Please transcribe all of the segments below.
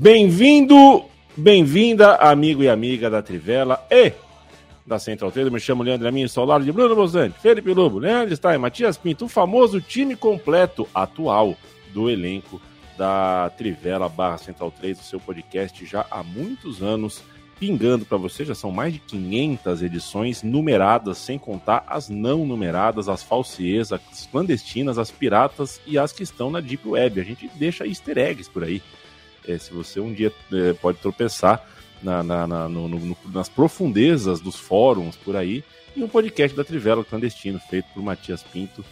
Bem-vindo, bem-vinda, amigo e amiga da Trivela e da Central 3. Eu me chamo Leandro Amin, sou lado de Bruno Bozante, Felipe Lobo, Leandro Stein, Matias Pinto, o famoso time completo atual do elenco da Trivela barra Central 3, o seu podcast já há muitos anos, pingando para você. Já são mais de 500 edições numeradas, sem contar as não numeradas, as falsies, as clandestinas, as piratas e as que estão na Deep Web. A gente deixa easter eggs por aí é, se você um dia é, pode tropeçar na, na, na no, no, nas profundezas dos fóruns por aí, e um podcast da Trivela clandestino, feito por Matias Pinto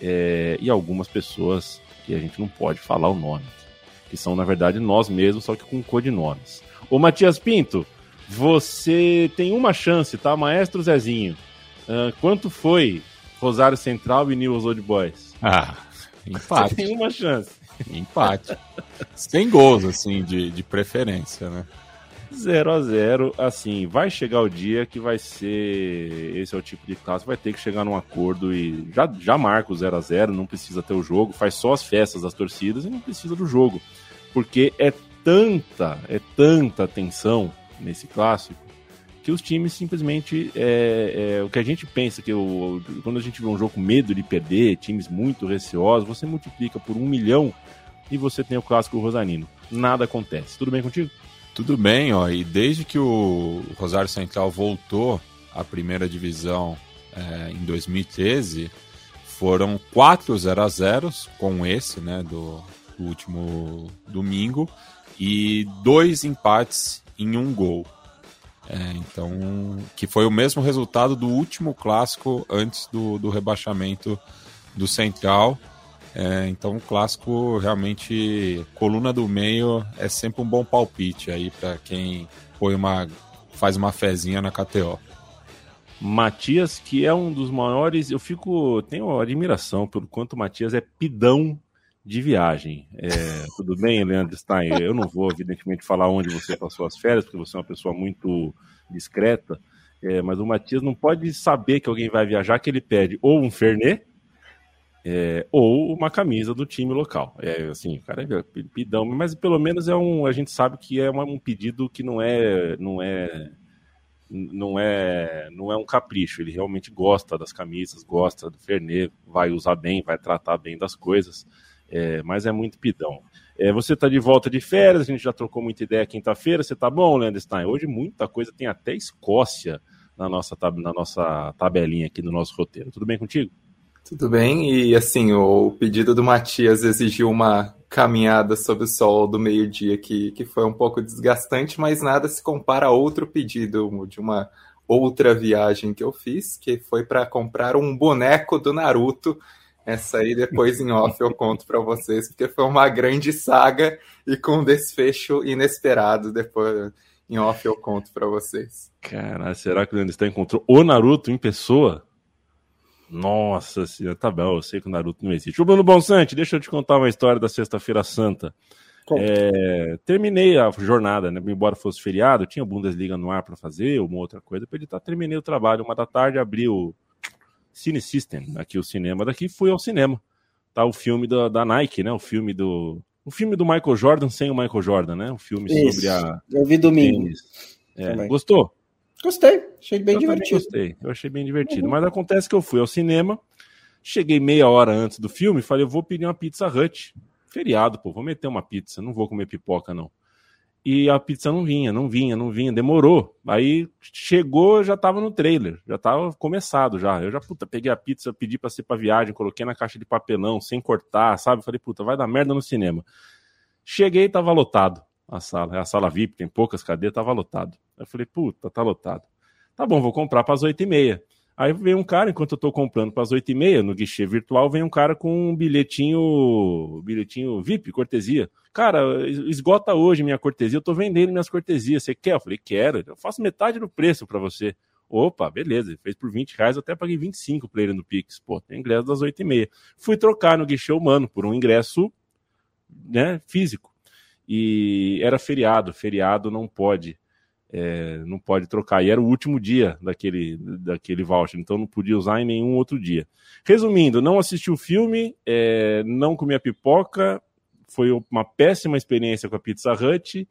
é, e algumas pessoas que a gente não pode falar o nome, que são, na verdade, nós mesmos, só que com codinomes. Ô Matias Pinto, você tem uma chance, tá? Maestro Zezinho. Uh, quanto foi Rosário Central e News Old Boys? Ah, empate. Você tem uma chance. Empate. Sem gols, assim, de, de preferência, né? 0 a 0 assim, vai chegar o dia que vai ser. Esse é o tipo de caso, vai ter que chegar num acordo e já, já marca o 0 a 0 não precisa ter o jogo, faz só as festas das torcidas e não precisa do jogo. Porque é tanta, é tanta tensão nesse clássico que os times simplesmente. É, é, o que a gente pensa que o, quando a gente vê um jogo com medo de perder, times muito receosos, você multiplica por um milhão e você tem o clássico Rosanino. Nada acontece. Tudo bem contigo? Tudo bem, ó. E desde que o Rosário Central voltou à primeira divisão é, em 2013, foram quatro 0 a 0 com esse, né, do, do último domingo, e dois empates em um gol. É, então, que foi o mesmo resultado do último clássico antes do, do rebaixamento do Central. É, então, o clássico realmente, coluna do meio é sempre um bom palpite aí para quem põe uma, faz uma fezinha na KTO. Matias, que é um dos maiores, eu fico, tenho admiração pelo quanto o Matias é pidão de viagem. É, tudo bem, Leandro Stein? Eu não vou, evidentemente, falar onde você passou as férias, porque você é uma pessoa muito discreta, é, mas o Matias não pode saber que alguém vai viajar que ele pede ou um Fernet é, ou uma camisa do time local. É assim, o cara é pidão, mas pelo menos é um, a gente sabe que é um pedido que não é, não é não é não é um capricho, ele realmente gosta das camisas, gosta do Fernet, vai usar bem, vai tratar bem das coisas é, mas é muito pidão. É, você está de volta de férias, a gente já trocou muita ideia quinta-feira. Você está bom, Leandro Stein? Hoje muita coisa, tem até Escócia na nossa, na nossa tabelinha aqui no nosso roteiro. Tudo bem contigo? Tudo bem, e assim, o pedido do Matias exigiu uma caminhada sob o sol do meio-dia que, que foi um pouco desgastante, mas nada se compara a outro pedido de uma outra viagem que eu fiz, que foi para comprar um boneco do Naruto essa aí depois em off eu conto para vocês, porque foi uma grande saga e com um desfecho inesperado. Depois em off eu conto para vocês. Cara, será que o Leandro encontrou o Naruto em pessoa? Nossa senhora, tá bom, eu sei que o Naruto não existe. O Bruno Bonsante, deixa eu te contar uma história da Sexta-feira Santa. É, terminei a jornada, né? Embora fosse feriado, tinha Bundesliga no ar para fazer, uma outra coisa para editar. Terminei o trabalho, uma da tarde, abri o Cine System, aqui o cinema daqui, fui ao cinema. Tá o filme da, da Nike, né? O filme do o filme do Michael Jordan sem o Michael Jordan, né? O filme Isso. sobre a Eu vi domingo. É, gostou? Gostei, achei bem eu divertido. Gostei, eu achei bem divertido. Uhum. Mas acontece que eu fui ao cinema, cheguei meia hora antes do filme, falei, eu vou pedir uma pizza Hut. Feriado, pô, vou meter uma pizza, não vou comer pipoca não e a pizza não vinha, não vinha, não vinha, demorou. Aí chegou, já tava no trailer, já tava começado já. Eu já, puta, peguei a pizza, pedi pra ser pra viagem, coloquei na caixa de papelão, sem cortar, sabe? Falei, puta, vai dar merda no cinema. Cheguei, tava lotado a sala, é a sala VIP, tem poucas cadeiras, tava lotado. Eu falei, puta, tá lotado. Tá bom, vou comprar para as 8 e meia. Aí vem um cara, enquanto eu tô comprando para as 8 e meia, no guichê virtual, vem um cara com um bilhetinho, bilhetinho VIP, cortesia. Cara, esgota hoje minha cortesia, eu tô vendendo minhas cortesias. Você quer? Eu falei, quero. Eu faço metade do preço para você. Opa, beleza, ele fez por 20 reais, eu até paguei 25 pra ele no Pix. Pô, tem ingresso das 8 e meia. Fui trocar no guichê humano por um ingresso né, físico. E era feriado, feriado não pode é, não pode trocar. E era o último dia daquele, daquele voucher, então não podia usar em nenhum outro dia. Resumindo, não assisti o filme, é, não comi a pipoca, foi uma péssima experiência com a Pizza Hut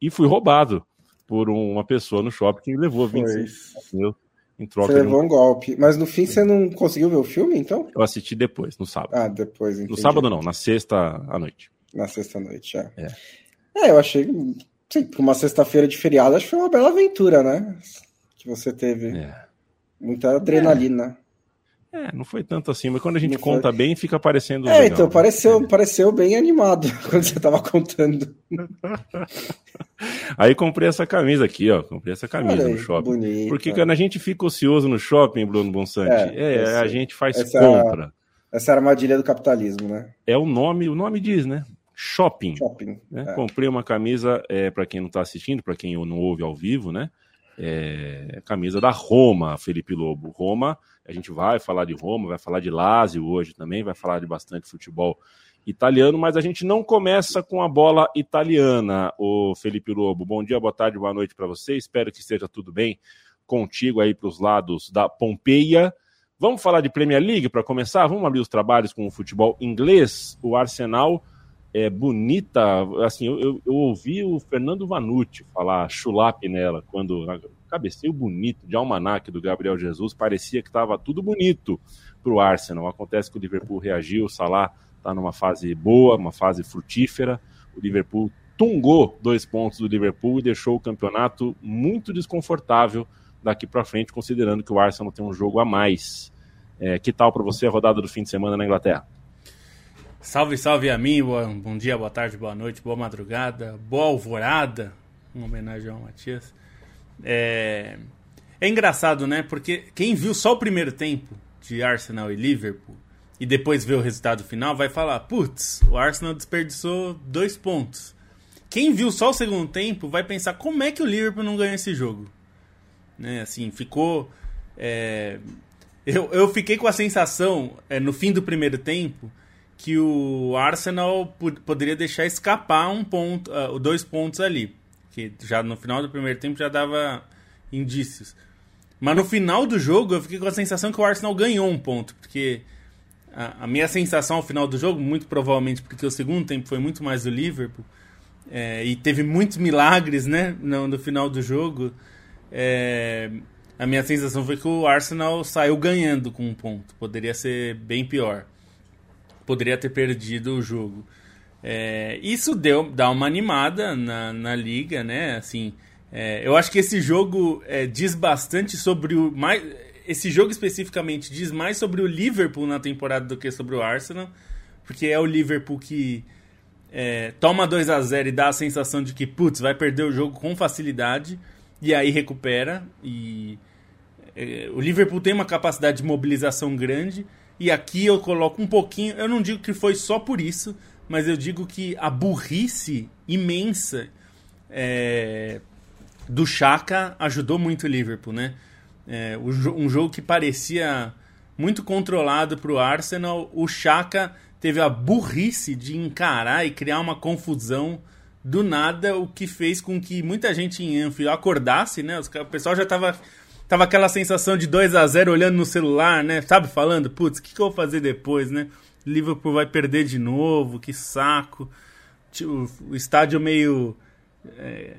e fui roubado por uma pessoa no shopping que levou 25 mil em troca. Você levou um... um... golpe. Mas no fim você não conseguiu ver o filme, então? Eu assisti depois, no sábado. Ah, depois, entendi. No sábado não, na sexta à noite. Na sexta à noite, já. É. é, eu achei Sim, uma sexta-feira de feriado, acho que foi uma bela aventura, né? Que você teve. É. Muita adrenalina. É. é. não foi tanto assim, mas quando a gente não conta foi... bem, fica parecendo. É, legal, então, né? pareceu, pareceu bem animado quando você estava contando. Aí comprei essa camisa aqui, ó. Comprei essa camisa aí, no shopping. Bonita. Porque quando a gente fica ocioso no shopping, Bruno Bonsante, é, é a gente faz essa compra. Essa é armadilha do capitalismo, né? É o nome, o nome diz, né? Shopping. Shopping. Né? É. Comprei uma camisa, é, para quem não está assistindo, para quem não ouve ao vivo, né? É, camisa da Roma, Felipe Lobo. Roma, a gente vai falar de Roma, vai falar de Lazio hoje também, vai falar de bastante futebol italiano, mas a gente não começa com a bola italiana, o Felipe Lobo. Bom dia, boa tarde, boa noite para você. Espero que esteja tudo bem contigo aí para os lados da Pompeia. Vamos falar de Premier League para começar? Vamos abrir os trabalhos com o futebol inglês. O Arsenal é, bonita. Assim, eu, eu, eu, ouvi o Fernando Vanucci falar chulap nela, quando cabeceio bonito de almanac do Gabriel Jesus, parecia que estava tudo bonito para o Arsenal. Acontece que o Liverpool reagiu, o Salah está numa fase boa, uma fase frutífera. O Liverpool tungou dois pontos do Liverpool e deixou o campeonato muito desconfortável daqui para frente, considerando que o Arsenal tem um jogo a mais. É, que tal para você a rodada do fim de semana na Inglaterra? Salve, salve a mim, bom dia, boa tarde, boa noite, boa madrugada, boa alvorada, uma homenagem ao Matias. É... é engraçado, né? Porque quem viu só o primeiro tempo de Arsenal e Liverpool e depois vê o resultado final vai falar: putz, o Arsenal desperdiçou dois pontos. Quem viu só o segundo tempo vai pensar: como é que o Liverpool não ganhou esse jogo? Né? Assim, ficou. É... Eu, eu fiquei com a sensação, é, no fim do primeiro tempo que o Arsenal poderia deixar escapar um ponto, uh, dois pontos ali, que já no final do primeiro tempo já dava indícios. Mas no final do jogo eu fiquei com a sensação que o Arsenal ganhou um ponto, porque a, a minha sensação ao final do jogo, muito provavelmente porque o segundo tempo foi muito mais do Liverpool, é, e teve muitos milagres né, no, no final do jogo, é, a minha sensação foi que o Arsenal saiu ganhando com um ponto, poderia ser bem pior poderia ter perdido o jogo. É, isso deu dá uma animada na, na liga, né? Assim, é, eu acho que esse jogo é, diz bastante sobre o mais esse jogo especificamente diz mais sobre o Liverpool na temporada do que sobre o Arsenal, porque é o Liverpool que é, toma 2 a 0 e dá a sensação de que putz vai perder o jogo com facilidade e aí recupera e é, o Liverpool tem uma capacidade de mobilização grande e aqui eu coloco um pouquinho, eu não digo que foi só por isso, mas eu digo que a burrice imensa é, do Chaka ajudou muito o Liverpool, né? É, um jogo que parecia muito controlado para o Arsenal, o Chaka teve a burrice de encarar e criar uma confusão do nada, o que fez com que muita gente em Anfield acordasse, né? O pessoal já estava tava aquela sensação de 2 a 0 olhando no celular, né? Sabe, falando, putz, o que, que eu vou fazer depois, né? Liverpool vai perder de novo, que saco. O estádio meio. É,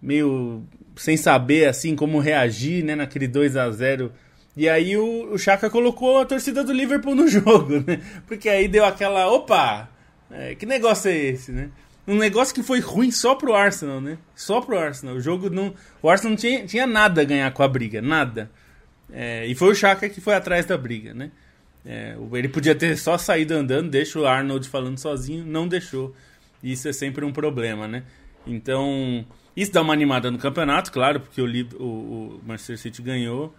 meio sem saber assim como reagir, né? Naquele 2 a 0 E aí o, o Chaka colocou a torcida do Liverpool no jogo, né? Porque aí deu aquela. Opa! É, que negócio é esse, né? um negócio que foi ruim só pro Arsenal, né? Só pro Arsenal. O jogo não. O Arsenal não tinha, tinha nada a ganhar com a briga, nada. É, e foi o Chaka que foi atrás da briga, né? É, ele podia ter só saído andando, deixa o Arnold falando sozinho, não deixou. Isso é sempre um problema, né? Então, Isso dá uma animada no campeonato, claro, porque o, o, o Manchester City ganhou.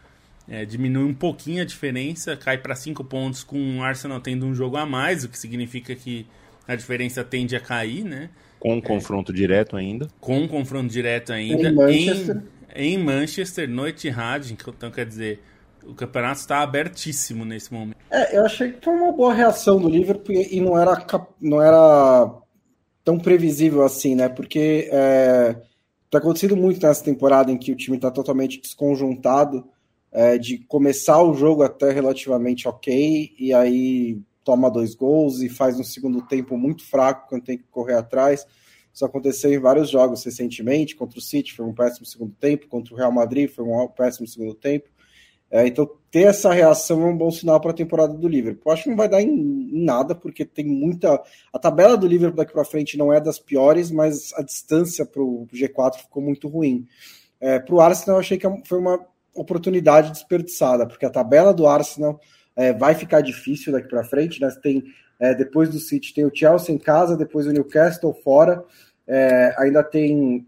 É, diminui um pouquinho a diferença, cai para 5 pontos com o Arsenal tendo um jogo a mais, o que significa que a diferença tende a cair, né? Com um confronto é, direto ainda. Com um confronto direto ainda. Em Manchester. Em, em Manchester, no Etihad, então quer dizer, o campeonato está abertíssimo nesse momento. É, eu achei que foi uma boa reação do Liverpool e não era, não era tão previsível assim, né? Porque é, tá acontecendo muito nessa temporada em que o time está totalmente desconjuntado, é, de começar o jogo até relativamente ok, e aí toma dois gols e faz um segundo tempo muito fraco quando tem que correr atrás. Isso aconteceu em vários jogos recentemente, contra o City foi um péssimo segundo tempo, contra o Real Madrid foi um péssimo segundo tempo. É, então, ter essa reação é um bom sinal para a temporada do Liverpool. Acho que não vai dar em, nada, porque tem muita. A tabela do Liverpool daqui para frente não é das piores, mas a distância para o G4 ficou muito ruim. É, para o Arsenal, eu achei que foi uma oportunidade desperdiçada, porque a tabela do Arsenal é, vai ficar difícil daqui para frente. Né? Tem, é, depois do City, tem o Chelsea em casa, depois o Newcastle fora, é, ainda tem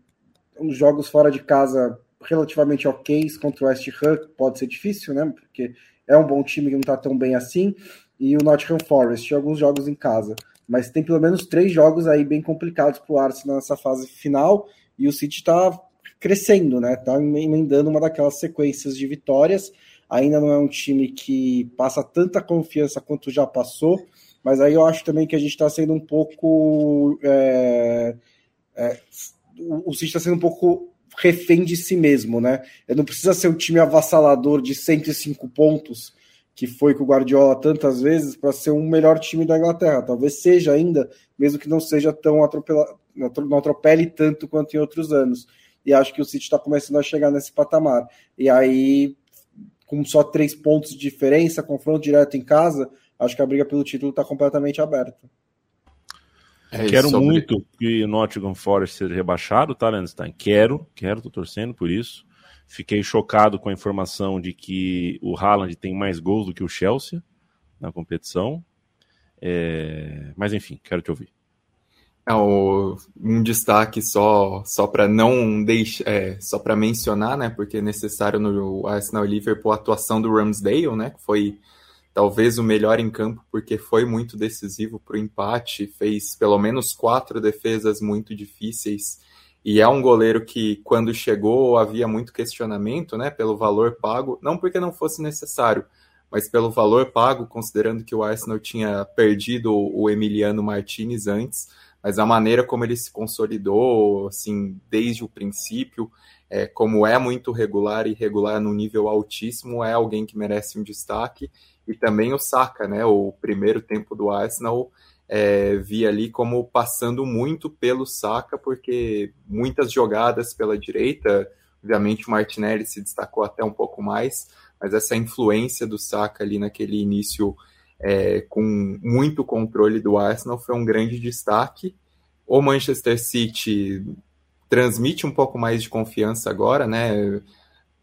uns jogos fora de casa relativamente ok contra o West Ham, pode ser difícil, né? Porque é um bom time que não está tão bem assim. E o Nottingham Forest, alguns jogos em casa. Mas tem pelo menos três jogos aí bem complicados para o Arsenal nessa fase final. E o City está crescendo, né? Está emendando uma daquelas sequências de vitórias. Ainda não é um time que passa tanta confiança quanto já passou, mas aí eu acho também que a gente está sendo um pouco. É, é, o City está sendo um pouco refém de si mesmo, né? Ele não precisa ser um time avassalador de 105 pontos, que foi com o Guardiola tantas vezes, para ser um melhor time da Inglaterra. Talvez seja ainda, mesmo que não seja tão atropelado, não atropele tanto quanto em outros anos. E acho que o City está começando a chegar nesse patamar. E aí, com só três pontos de diferença, confronto direto em casa, acho que a briga pelo título está completamente aberta. É quero sobre... muito que o Nottingham Forest seja rebaixado, tá, Landstein? Quero, quero, tô torcendo por isso. Fiquei chocado com a informação de que o Haaland tem mais gols do que o Chelsea na competição. É... Mas enfim, quero te ouvir. É, um destaque só só para não deixar é, só para mencionar, né? Porque é necessário no Arsenal e Liverpool a atuação do Ramsdale, né? Que foi talvez o melhor em campo, porque foi muito decisivo para o empate, fez pelo menos quatro defesas muito difíceis. E é um goleiro que, quando chegou, havia muito questionamento né, pelo valor pago, não porque não fosse necessário, mas pelo valor pago, considerando que o Arsenal tinha perdido o Emiliano Martinez antes, mas a maneira como ele se consolidou, assim, desde o princípio, é, como é muito regular e regular no nível altíssimo, é alguém que merece um destaque e também o Saka, né? O primeiro tempo do Arsenal é, vi ali como passando muito pelo Saka, porque muitas jogadas pela direita, obviamente o Martinelli se destacou até um pouco mais, mas essa influência do Saka ali naquele início é, com muito controle do Arsenal foi um grande destaque. O Manchester City transmite um pouco mais de confiança agora, né?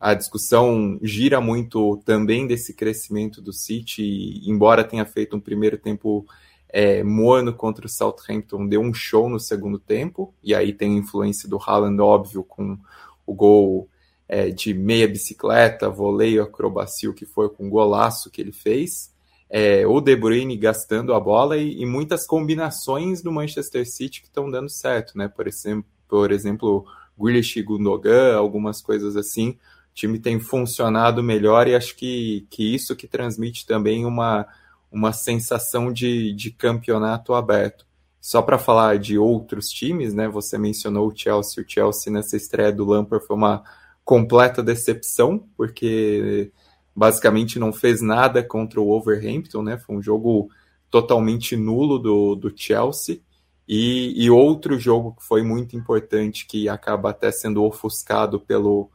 a discussão gira muito também desse crescimento do City, embora tenha feito um primeiro tempo é, morno contra o Southampton, deu um show no segundo tempo, e aí tem a influência do Haaland, óbvio, com o gol é, de meia bicicleta, voleio acrobacio que foi com o golaço que ele fez, é, o De Bruyne gastando a bola e, e muitas combinações do Manchester City que estão dando certo, né? Por exemplo, por exemplo, Grealish e Gundogan, algumas coisas assim, o time tem funcionado melhor e acho que, que isso que transmite também uma, uma sensação de, de campeonato aberto. Só para falar de outros times, né? Você mencionou o Chelsea. O Chelsea nessa estreia do Lampard foi uma completa decepção, porque basicamente não fez nada contra o Wolverhampton, né? Foi um jogo totalmente nulo do, do Chelsea. E, e outro jogo que foi muito importante, que acaba até sendo ofuscado pelo,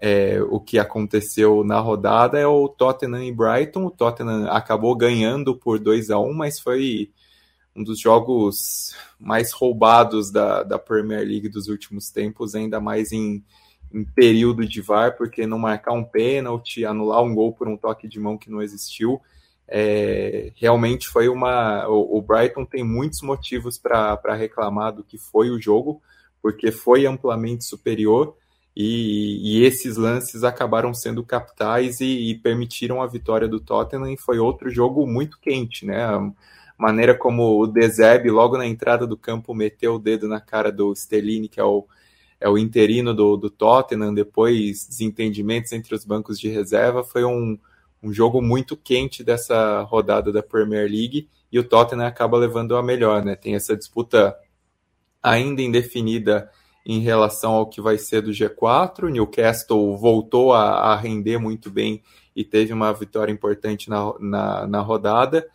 é, o que aconteceu na rodada é o Tottenham e Brighton. O Tottenham acabou ganhando por 2 a 1 mas foi um dos jogos mais roubados da, da Premier League dos últimos tempos, ainda mais em, em período de VAR, porque não marcar um pênalti, anular um gol por um toque de mão que não existiu. É, realmente foi uma. O, o Brighton tem muitos motivos para reclamar do que foi o jogo, porque foi amplamente superior e, e esses lances acabaram sendo capitais e, e, permitiram a vitória do Tottenham. E foi outro jogo muito quente, né? A maneira como o Dezeb, logo na entrada do campo, meteu o dedo na cara do Stellini, que é o, é o interino do, do Tottenham, depois desentendimentos entre os bancos de reserva, foi um, um jogo muito quente dessa rodada da Premier League e o Tottenham acaba levando a melhor, né? Tem essa disputa ainda indefinida em relação ao que vai ser do G4. O Newcastle voltou a, a render muito bem e teve uma vitória importante na, na, na rodada.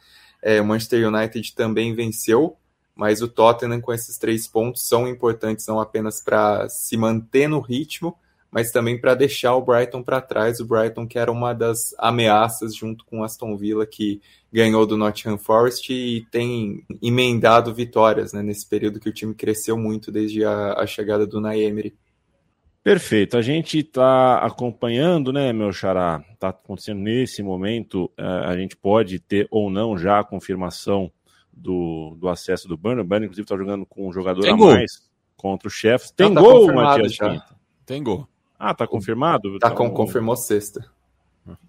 É, Manchester United também venceu, mas o Tottenham com esses três pontos são importantes não apenas para se manter no ritmo, mas também para deixar o Brighton para trás. O Brighton que era uma das ameaças junto com o Aston Villa que ganhou do Nottingham Forest e tem emendado vitórias né, nesse período que o time cresceu muito desde a, a chegada do Naemery. Perfeito. A gente está acompanhando, né, meu xará? Está acontecendo nesse momento. Uh, a gente pode ter ou não já a confirmação do, do acesso do Burnley. O Burnley, inclusive, está jogando com um jogador Tem a gol. mais contra o Chefs. Tem tá gol, Matias Pinto? Tem gol. Ah, tá confirmado? Tá então... com, confirmou sexta.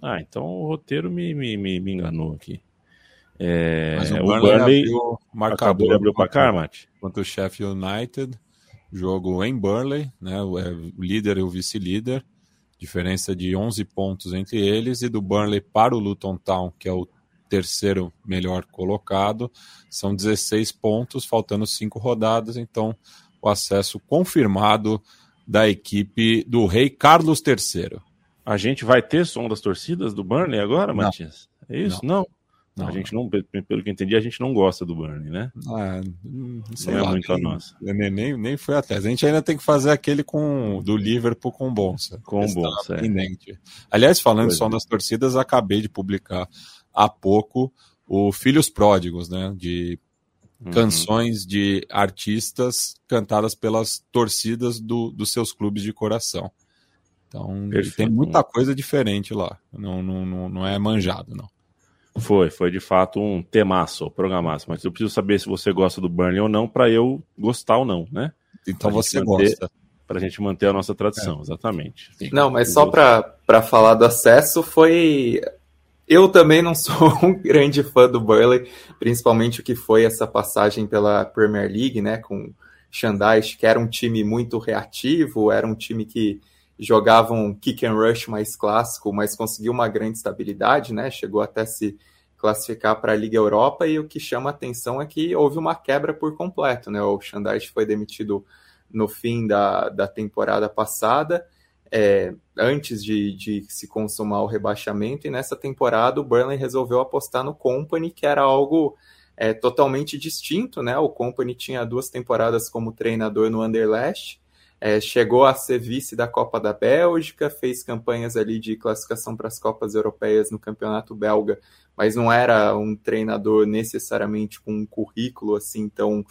Ah, então o roteiro me, me, me, me enganou aqui. É, Mas o, o Burnley, abriu, acabou de abrir o placar, Mate. Contra o Sheffield United, jogo em Burnley, né, o, é, o líder e o vice-líder, diferença de 11 pontos entre eles, e do Burnley para o Luton Town, que é o terceiro melhor colocado, são 16 pontos, faltando cinco rodadas, então o acesso confirmado da equipe do rei Carlos III. A gente vai ter som das torcidas do Burnley agora, não. Matias? É isso? Não. não. a gente não, pelo que entendi, a gente não gosta do Burnley, né? Ah, não, não é muito a nossa. Nem, nem, nem foi até. A gente ainda tem que fazer aquele com do Liverpool com o Bonsa. Com o Bonsa, é. Aliás, falando pois som é. das torcidas, acabei de publicar há pouco o Filhos Pródigos, né? De uhum. canções de artistas cantadas pelas torcidas do, dos seus clubes de coração. Então tem muita coisa diferente lá. Não, não, não é manjado, não. Foi, foi de fato um temaço, programaço. Mas eu preciso saber se você gosta do Burnley ou não para eu gostar ou não, né? Então pra você manter, gosta. Para a gente manter a nossa tradição, é. exatamente. Não, mas só para falar do acesso, foi. Eu também não sou um grande fã do Burnley, principalmente o que foi essa passagem pela Premier League, né? Com Xandais, que era um time muito reativo, era um time que jogava um kick and rush mais clássico, mas conseguiu uma grande estabilidade, né? Chegou até se classificar para a Liga Europa e o que chama atenção é que houve uma quebra por completo, né? O Xandais foi demitido no fim da, da temporada passada, é, antes de, de se consumar o rebaixamento, e nessa temporada o Burnley resolveu apostar no Company, que era algo é, totalmente distinto, né? O Company tinha duas temporadas como treinador no Underlast, é, chegou a ser vice da Copa da Bélgica, fez campanhas ali de classificação para as Copas Europeias no Campeonato Belga, mas não era um treinador necessariamente com um currículo assim tão,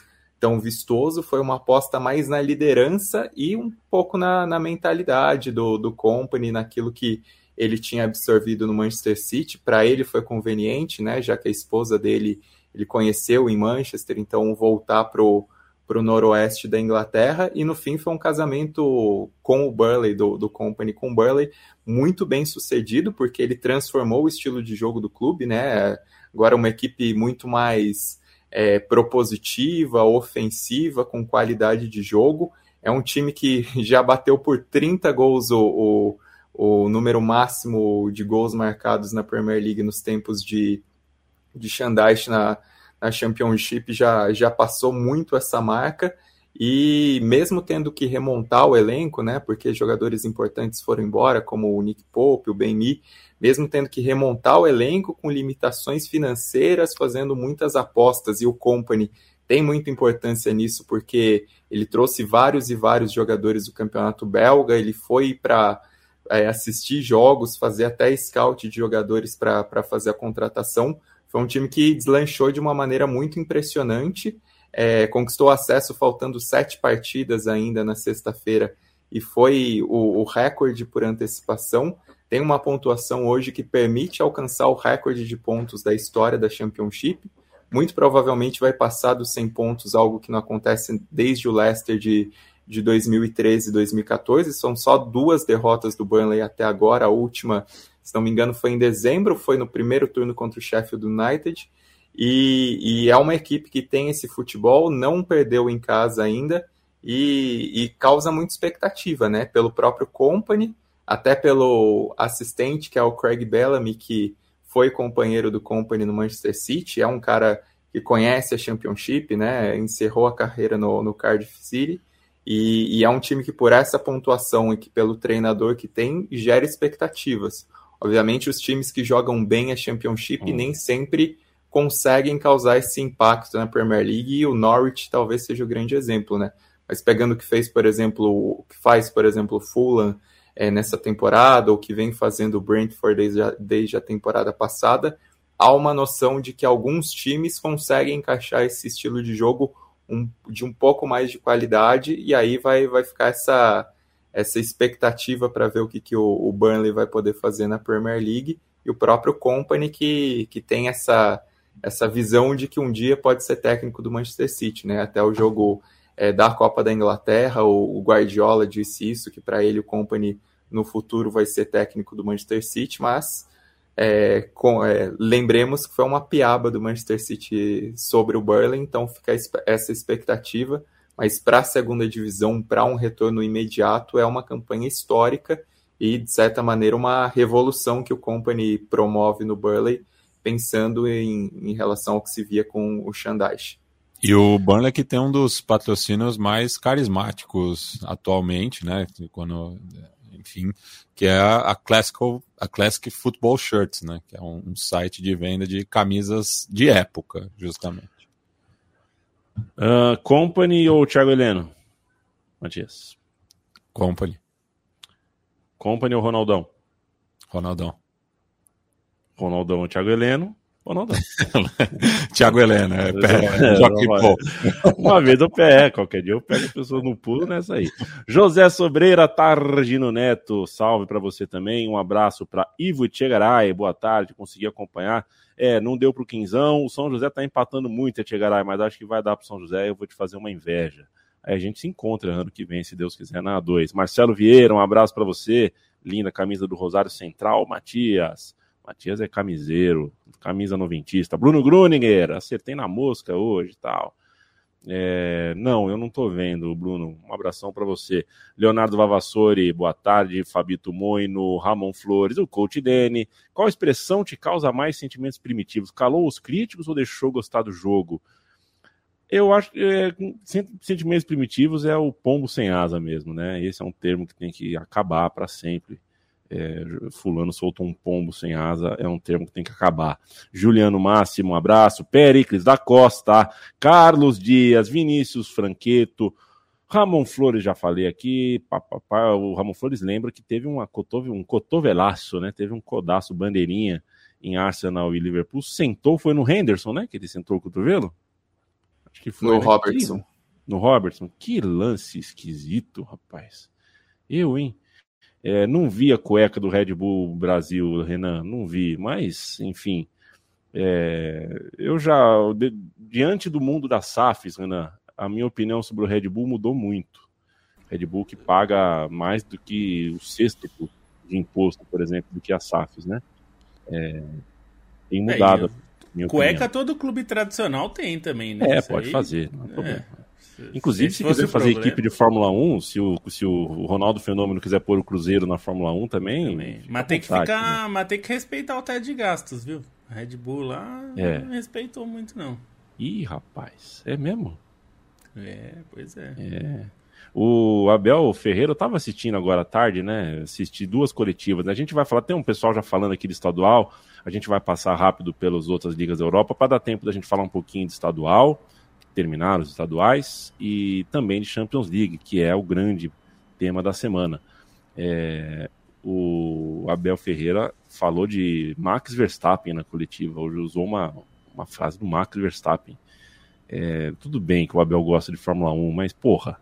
tão vistoso. Foi uma aposta mais na liderança e um pouco na, na mentalidade do, do company, naquilo que ele tinha absorvido no Manchester City. Para ele foi conveniente, né, já que a esposa dele ele conheceu em Manchester, então voltar para o para o noroeste da Inglaterra, e no fim foi um casamento com o Burley, do, do Company com o Burley, muito bem sucedido, porque ele transformou o estilo de jogo do clube, né? Agora uma equipe muito mais é, propositiva, ofensiva, com qualidade de jogo. É um time que já bateu por 30 gols o, o, o número máximo de gols marcados na Premier League nos tempos de, de Shandaish na, a Championship já, já passou muito essa marca e mesmo tendo que remontar o elenco, né, porque jogadores importantes foram embora, como o Nick Pope, o Ben mesmo tendo que remontar o elenco com limitações financeiras, fazendo muitas apostas e o Company tem muita importância nisso porque ele trouxe vários e vários jogadores do campeonato belga, ele foi para é, assistir jogos, fazer até scout de jogadores para fazer a contratação, foi um time que deslanchou de uma maneira muito impressionante, é, conquistou acesso faltando sete partidas ainda na sexta-feira e foi o, o recorde por antecipação. Tem uma pontuação hoje que permite alcançar o recorde de pontos da história da Championship. Muito provavelmente vai passar dos 100 pontos, algo que não acontece desde o Leicester de de 2013 e 2014. São só duas derrotas do Burnley até agora. A última, se não me engano, foi em dezembro, foi no primeiro turno contra o Sheffield United. E, e é uma equipe que tem esse futebol, não perdeu em casa ainda e, e causa muita expectativa, né? Pelo próprio Company, até pelo assistente, que é o Craig Bellamy, que foi companheiro do Company no Manchester City, é um cara que conhece a Championship, né? Encerrou a carreira no, no Cardiff City. E, e, é um time que, por essa pontuação e que pelo treinador que tem, gera expectativas. Obviamente, os times que jogam bem a Championship hum. nem sempre conseguem causar esse impacto na Premier League e o Norwich talvez seja o grande exemplo, né? Mas pegando o que fez, por exemplo, o que faz, por exemplo, o Fulham é, nessa temporada, ou que vem fazendo o Brentford desde a, desde a temporada passada, há uma noção de que alguns times conseguem encaixar esse estilo de jogo um, de um pouco mais de qualidade, e aí vai, vai ficar essa, essa expectativa para ver o que, que o, o Burnley vai poder fazer na Premier League, e o próprio Company que, que tem essa essa visão de que um dia pode ser técnico do Manchester City, né? Até o jogo é, da Copa da Inglaterra, o, o Guardiola disse isso, que para ele o Company no futuro vai ser técnico do Manchester City, mas é, com, é, lembremos que foi uma piaba do Manchester City sobre o Burley, então fica essa expectativa, mas para a segunda divisão, para um retorno imediato, é uma campanha histórica e, de certa maneira, uma revolução que o Company promove no Burley, pensando em, em relação ao que se via com o Shandaish. E o Burnley que tem um dos patrocínios mais carismáticos atualmente, né? Quando, enfim, que é a Classical, a Classic Football Shirts, né? Que é um, um site de venda de camisas de época, justamente. Uh, Company ou Thiago Heleno? Matias. Company. Company ou Ronaldão? Ronaldão. Ronaldão, Thiago Heleno. Ronaldão. Thiago Heleno, é, pé, é, Uma vez eu pego, qualquer dia eu pego a pessoa no pulo nessa aí. José Sobreira, Targino Neto, salve para você também. Um abraço para Ivo Tchegaray, boa tarde, consegui acompanhar. É, não deu pro Quinzão, o São José tá empatando muito a Tchegaray, mas acho que vai dar pro São José, eu vou te fazer uma inveja. Aí a gente se encontra ano que vem, se Deus quiser, na A2. Marcelo Vieira, um abraço para você. Linda camisa do Rosário Central, Matias. Matias é camiseiro, camisa noventista. Bruno Gruninger, acertei na mosca hoje tal. É, não, eu não tô vendo, Bruno. Um abração para você. Leonardo Vavassori, boa tarde. Fabito Moino, Ramon Flores, o coach Dene. Qual expressão te causa mais sentimentos primitivos? Calou os críticos ou deixou gostar do jogo? Eu acho que é, sentimentos primitivos é o pombo sem asa mesmo, né? Esse é um termo que tem que acabar para sempre. É, fulano soltou um pombo sem asa, é um termo que tem que acabar. Juliano Máximo, um abraço. Pericles da Costa, Carlos Dias, Vinícius Franqueto, Ramon Flores, já falei aqui. Pá, pá, pá, o Ramon Flores lembra que teve uma cotove, um cotovelaço, né? Teve um codaço bandeirinha em Arsenal e Liverpool. Sentou, foi no Henderson, né? Que ele sentou o cotovelo? Acho que foi. No né? Robertson. Que, no Robertson. Que lance esquisito, rapaz. Eu, hein? É, não vi a cueca do Red Bull Brasil, Renan, não vi, mas, enfim, é, eu já, de, diante do mundo das SAFs, Renan, a minha opinião sobre o Red Bull mudou muito. Red Bull que paga mais do que o sexto de imposto, por exemplo, do que as SAFs, né? É, tem é, mudado. É, cueca opinião. todo clube tradicional tem também, né? É, Isso pode aí, fazer, não é problema. Inclusive, se, se quiser fazer problema. equipe de Fórmula 1, se o, se o Ronaldo Fenômeno quiser pôr o Cruzeiro na Fórmula 1 também. também. Mas tem que ficar. Né? Mas tem que respeitar o teto de gastos, viu? A Red Bull lá é. não respeitou muito, não. Ih, rapaz, é mesmo? É, pois é. É. O Abel Ferreira, eu tava assistindo agora à tarde, né? Assisti duas coletivas. A gente vai falar, tem um pessoal já falando aqui de estadual. A gente vai passar rápido pelas outras ligas da Europa para dar tempo da gente falar um pouquinho de estadual terminar os estaduais e também de Champions League, que é o grande tema da semana. É, o Abel Ferreira falou de Max Verstappen na coletiva, hoje usou uma, uma frase do Max Verstappen. É, tudo bem que o Abel gosta de Fórmula 1, mas porra,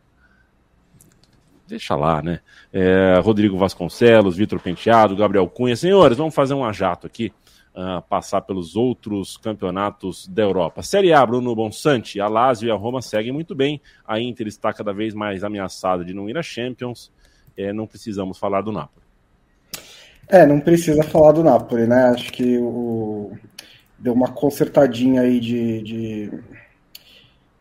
deixa lá, né? É, Rodrigo Vasconcelos, Vitor Penteado, Gabriel Cunha. Senhores, vamos fazer um ajato aqui. Uh, passar pelos outros campeonatos da Europa. Série A, Bruno Bonsante, a Lazio e a Roma seguem muito bem. A Inter está cada vez mais ameaçada de não ir à Champions. É, não precisamos falar do Napoli. É, não precisa falar do Napoli, né? Acho que o... deu uma consertadinha aí de, de,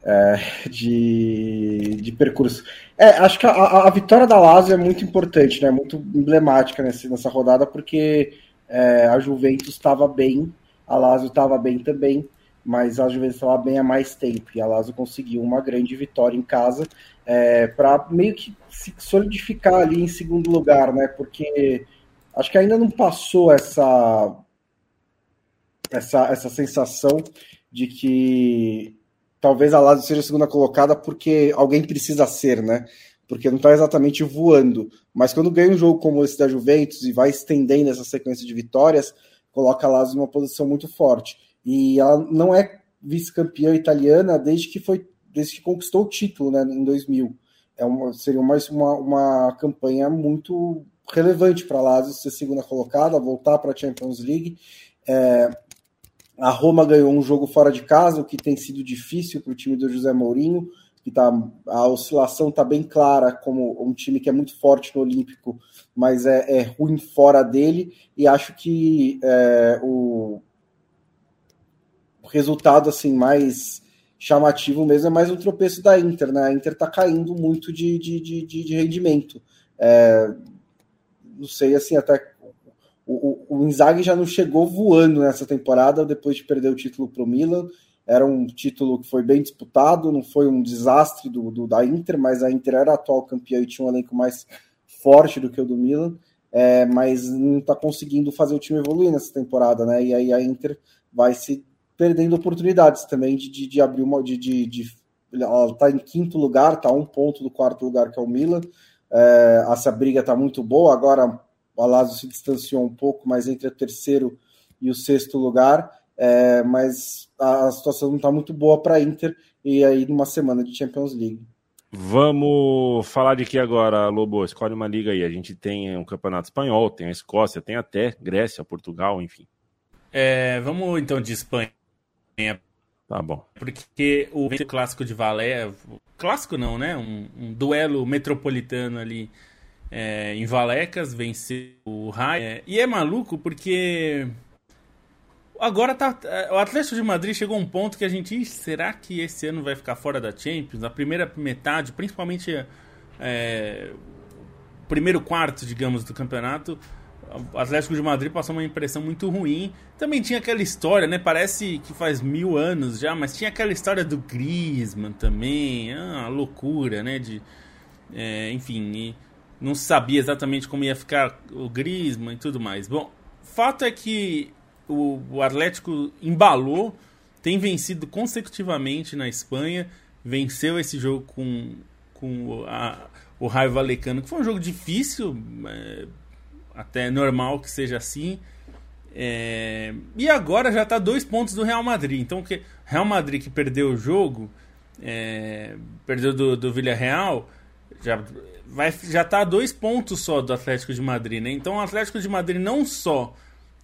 é, de, de, percurso. É, acho que a, a, vitória da Lazio é muito importante, né? Muito emblemática nesse, nessa rodada, porque é, a Juventus estava bem, a Lazio estava bem também, mas a Juventus estava bem há mais tempo e a Lazio conseguiu uma grande vitória em casa é, para meio que se solidificar ali em segundo lugar, né? Porque acho que ainda não passou essa essa, essa sensação de que talvez a Lazio seja a segunda colocada porque alguém precisa ser, né? Porque não está exatamente voando. Mas quando ganha um jogo como esse da Juventus e vai estendendo essa sequência de vitórias, coloca a Lazio numa posição muito forte. E ela não é vice-campeã italiana desde que foi desde que conquistou o título, né, em 2000. É uma, seria mais uma, uma campanha muito relevante para a Lazio ser segunda colocada, voltar para a Champions League. É, a Roma ganhou um jogo fora de casa, o que tem sido difícil para o time do José Mourinho que tá, a oscilação está bem clara como um time que é muito forte no Olímpico, mas é, é ruim fora dele, e acho que é, o, resultado assim mais chamativo mesmo é mais um tropeço da Inter, né? A Inter está caindo muito de, de, de, de rendimento. É, não sei assim, até o, o, o Inzaghi já não chegou voando nessa temporada depois de perder o título para o Milan era um título que foi bem disputado, não foi um desastre do, do da Inter, mas a Inter era a atual campeã e tinha um elenco mais forte do que o do Milan, é, mas não está conseguindo fazer o time evoluir nessa temporada, né? E aí a Inter vai se perdendo oportunidades também de, de, de abrir uma. De, de, de ela está em quinto lugar, está um ponto do quarto lugar, que é o Milan. É, essa briga está muito boa. Agora o Lazio se distanciou um pouco, mas entre o terceiro e o sexto lugar é, mas a situação não está muito boa para a Inter e aí numa semana de Champions League. Vamos falar de que agora, Lobo? Escolhe uma liga aí. A gente tem um campeonato espanhol, tem a Escócia, tem até Grécia, Portugal, enfim. É, vamos então de Espanha. Tá bom. Porque o clássico de Valé. Clássico não, né? Um, um duelo metropolitano ali é, em Valecas, venceu o Rai. É, e é maluco porque Agora tá. É, o Atlético de Madrid chegou a um ponto que a gente. Será que esse ano vai ficar fora da Champions? A primeira metade, principalmente. É, primeiro quarto, digamos, do campeonato. O Atlético de Madrid passou uma impressão muito ruim. Também tinha aquela história, né? Parece que faz mil anos já, mas tinha aquela história do Griezmann também. Ah, loucura, né? De, é, enfim, não sabia exatamente como ia ficar o Griezmann e tudo mais. Bom, fato é que o, o Atlético embalou, tem vencido consecutivamente na Espanha, venceu esse jogo com, com a, o Raio Valecano, que foi um jogo difícil, é, até normal que seja assim. É, e agora já está dois pontos do Real Madrid. Então, que Real Madrid que perdeu o jogo, é, perdeu do, do Villarreal, já vai já está a dois pontos só do Atlético de Madrid, né? Então, o Atlético de Madrid não só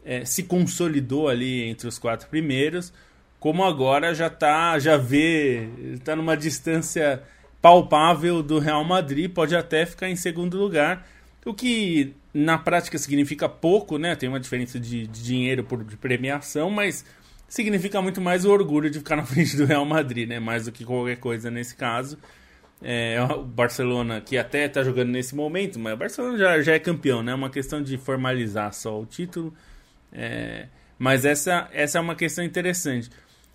é, se consolidou ali entre os quatro primeiros, como agora já tá, já vê, está numa distância palpável do Real Madrid, pode até ficar em segundo lugar, o que na prática significa pouco, né? Tem uma diferença de, de dinheiro por de premiação, mas significa muito mais o orgulho de ficar na frente do Real Madrid, né? Mais do que qualquer coisa nesse caso. É, o Barcelona, que até está jogando nesse momento, mas o Barcelona já, já é campeão, né? É uma questão de formalizar só o título. É, mas essa, essa é uma questão interessante.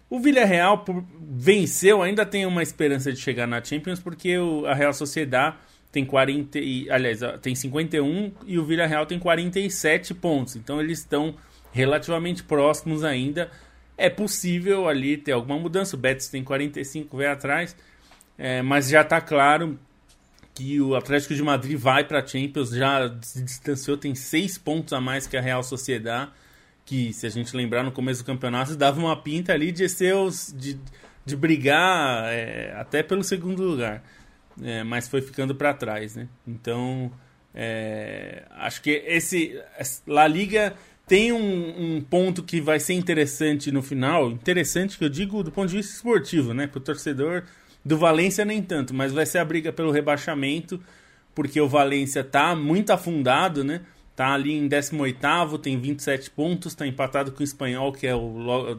O Villarreal venceu, ainda tem uma esperança de chegar na Champions, porque o, a Real Sociedade tem 40 e, aliás, tem 51 e o Villarreal tem 47 pontos. Então eles estão relativamente próximos ainda. É possível ali ter alguma mudança. O Betis tem 45, vai atrás. É, mas já está claro que o Atlético de Madrid vai para a Champions, já se distanciou, tem 6 pontos a mais que a Real Sociedade que, se a gente lembrar no começo do campeonato, dava uma pinta ali de ser os, de, de brigar é, até pelo segundo lugar. É, mas foi ficando para trás, né? Então, é, acho que esse La Liga tem um, um, ponto que vai ser interessante no final, interessante que eu digo do ponto de vista esportivo, né? Para o torcedor do Valência nem tanto, mas vai ser a briga pelo rebaixamento, porque o Valência tá muito afundado, né? Tá ali em 18º, tem 27 pontos, tá empatado com o Espanhol, que é o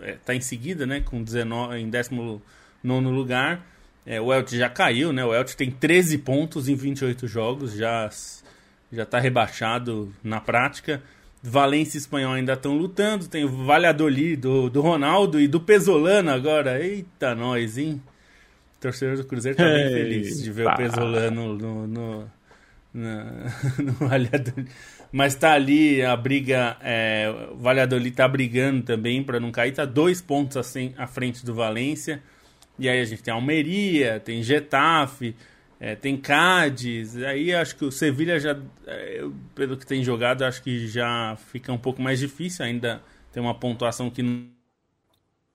é, tá em seguida, né, com 19 em 19 lugar. É, o Elche já caiu, né? O Elche tem 13 pontos em 28 jogos, já já tá rebaixado na prática. Valência e Espanhol ainda estão lutando. Tem o Valladolid do, do Ronaldo e do Pesolano agora. Eita, nós, hein? O torcedor do Cruzeiro tá bem feliz de ver o Pesolano no, no, no, Valladolid. Mas tá ali a briga. É, o Valladolid tá brigando também para não cair. Tá dois pontos assim à frente do Valência. E aí a gente tem Almeria, tem Getafe, é, tem Cádiz. Aí acho que o Sevilha já, é, pelo que tem jogado, acho que já fica um pouco mais difícil. Ainda tem uma pontuação que não.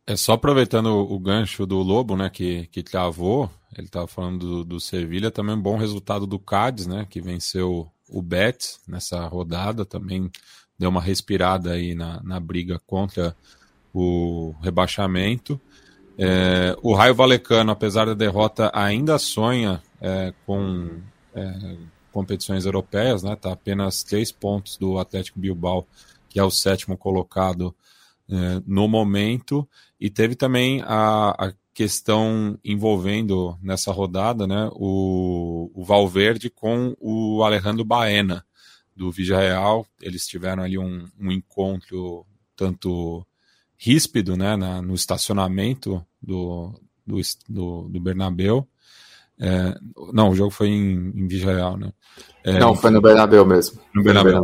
É só aproveitando o gancho do Lobo, né, que, que travou, ele estava falando do, do Sevilha, também um bom resultado do Cádiz, né, que venceu o Betis nessa rodada, também deu uma respirada aí na, na briga contra o rebaixamento. É, o Raio Valecano, apesar da derrota, ainda sonha é, com é, competições europeias, né? Tá apenas três pontos do Atlético Bilbao, que é o sétimo colocado é, no momento. E teve também a, a, questão envolvendo nessa rodada, né? O, o Valverde com o Alejandro Baena do Real. Eles tiveram ali um, um encontro tanto ríspido, né? Na, no estacionamento do, do, do, do Bernabéu. É, não, o jogo foi em, em Real, né? É, não, foi no Bernabéu mesmo. No Bernabéu.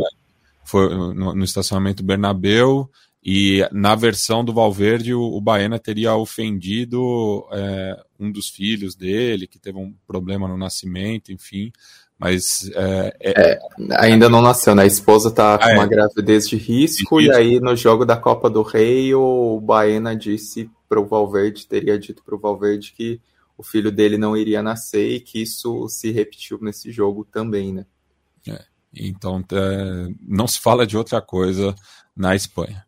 Foi no, no, estacionamento Bernabéu e na versão do Valverde o, o Baena teria ofendido é, um dos filhos dele, que teve um problema no nascimento, enfim. Mas é, é, é ainda não nasceu, né? A esposa tá com ah, uma é. gravidez de risco, e aí no jogo da Copa do Rei o Baena disse para o Valverde, teria dito para o Valverde que o filho dele não iria nascer e que isso se repetiu nesse jogo também, né? É, então não se fala de outra coisa na Espanha.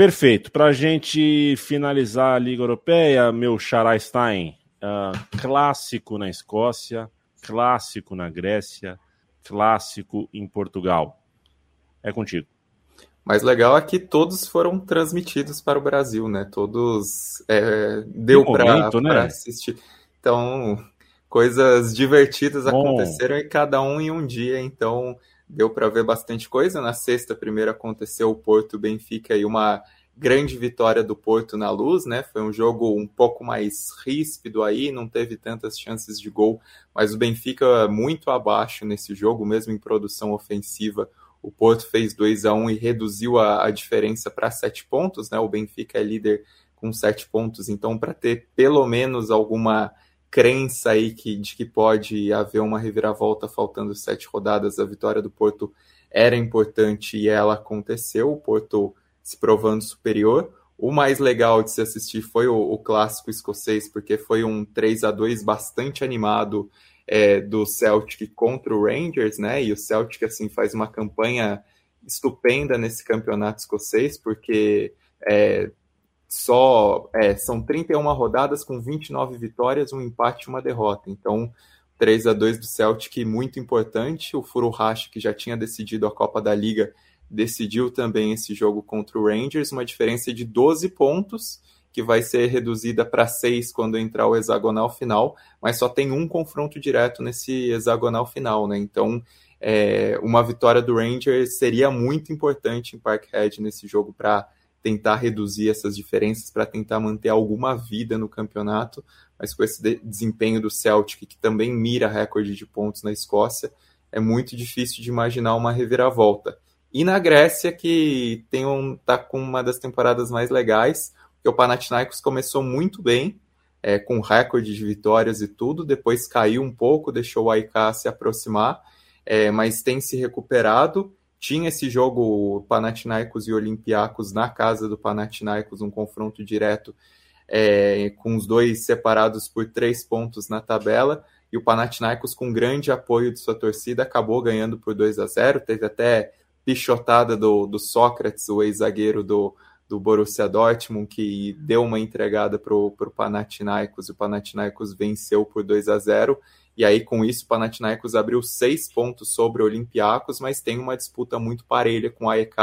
Perfeito. Para a gente finalizar a Liga Europeia, meu Xará Stein, uh, clássico na Escócia, clássico na Grécia, clássico em Portugal. É contigo. Mas legal é que todos foram transmitidos para o Brasil, né? Todos é, deu para né? assistir. Então, coisas divertidas Bom. aconteceram e cada um em um dia, então deu para ver bastante coisa. Na sexta, primeiro aconteceu o Porto Benfica e uma grande vitória do Porto na luz, né? Foi um jogo um pouco mais ríspido aí, não teve tantas chances de gol, mas o Benfica muito abaixo nesse jogo, mesmo em produção ofensiva o Porto fez 2 a 1 e reduziu a, a diferença para sete pontos, né? O Benfica é líder com sete pontos, então para ter pelo menos alguma crença aí que, de que pode haver uma reviravolta faltando sete rodadas, a vitória do Porto era importante e ela aconteceu, o Porto se provando superior. O mais legal de se assistir foi o, o clássico escocês, porque foi um 3 a 2 bastante animado é, do Celtic contra o Rangers, né? E o Celtic assim faz uma campanha estupenda nesse campeonato escocês, porque é, só é, são 31 rodadas com 29 vitórias, um empate e uma derrota. Então, 3 a 2 do Celtic, muito importante. O Furuhashi, que já tinha decidido a Copa da Liga, decidiu também esse jogo contra o Rangers, uma diferença de 12 pontos que vai ser reduzida para seis quando entrar o hexagonal final, mas só tem um confronto direto nesse hexagonal final, né? Então, é, uma vitória do Rangers seria muito importante em Parkhead nesse jogo para tentar reduzir essas diferenças, para tentar manter alguma vida no campeonato, mas com esse de desempenho do Celtic, que também mira recorde de pontos na Escócia, é muito difícil de imaginar uma reviravolta. E na Grécia, que tem um, tá com uma das temporadas mais legais, que o Panathinaikos começou muito bem, é, com recorde de vitórias e tudo, depois caiu um pouco, deixou o AIK se aproximar, é, mas tem se recuperado. Tinha esse jogo Panathinaikos e Olympiacos na casa do Panathinaikos, um confronto direto é, com os dois separados por três pontos na tabela, e o Panathinaikos, com grande apoio de sua torcida, acabou ganhando por 2 a 0 Teve até pichotada do, do Sócrates, o ex-zagueiro do, do Borussia Dortmund, que deu uma entregada para o Panathinaikos, e o Panathinaikos venceu por 2 a 0 e aí com isso o Panathinaikos abriu seis pontos sobre o Olympiacos, mas tem uma disputa muito parelha com a AEK,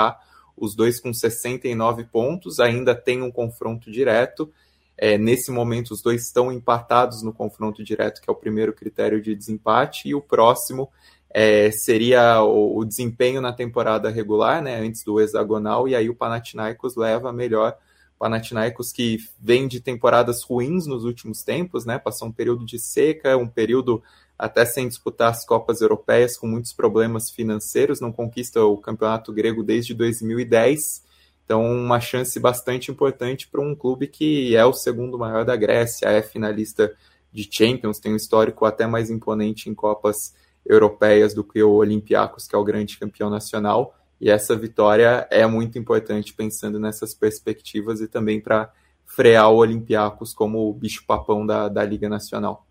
os dois com 69 pontos, ainda tem um confronto direto, é, nesse momento os dois estão empatados no confronto direto, que é o primeiro critério de desempate, e o próximo é, seria o, o, desempenho na temporada regular, né, antes do hexagonal, e aí o Panathinaikos leva melhor. Panathinaikos que vem de temporadas ruins nos últimos tempos, né, passou um período de seca, um período até sem disputar as Copas Europeias, com muitos problemas financeiros, não conquista o campeonato grego desde 2010. Então, uma chance bastante importante para um clube que é o segundo maior da Grécia, é finalista de Champions, tem um histórico até mais imponente em Copas europeias do que o Olympiacos, que é o grande campeão nacional. E essa vitória é muito importante pensando nessas perspectivas e também para frear o Olympiacos como o bicho-papão da, da Liga Nacional.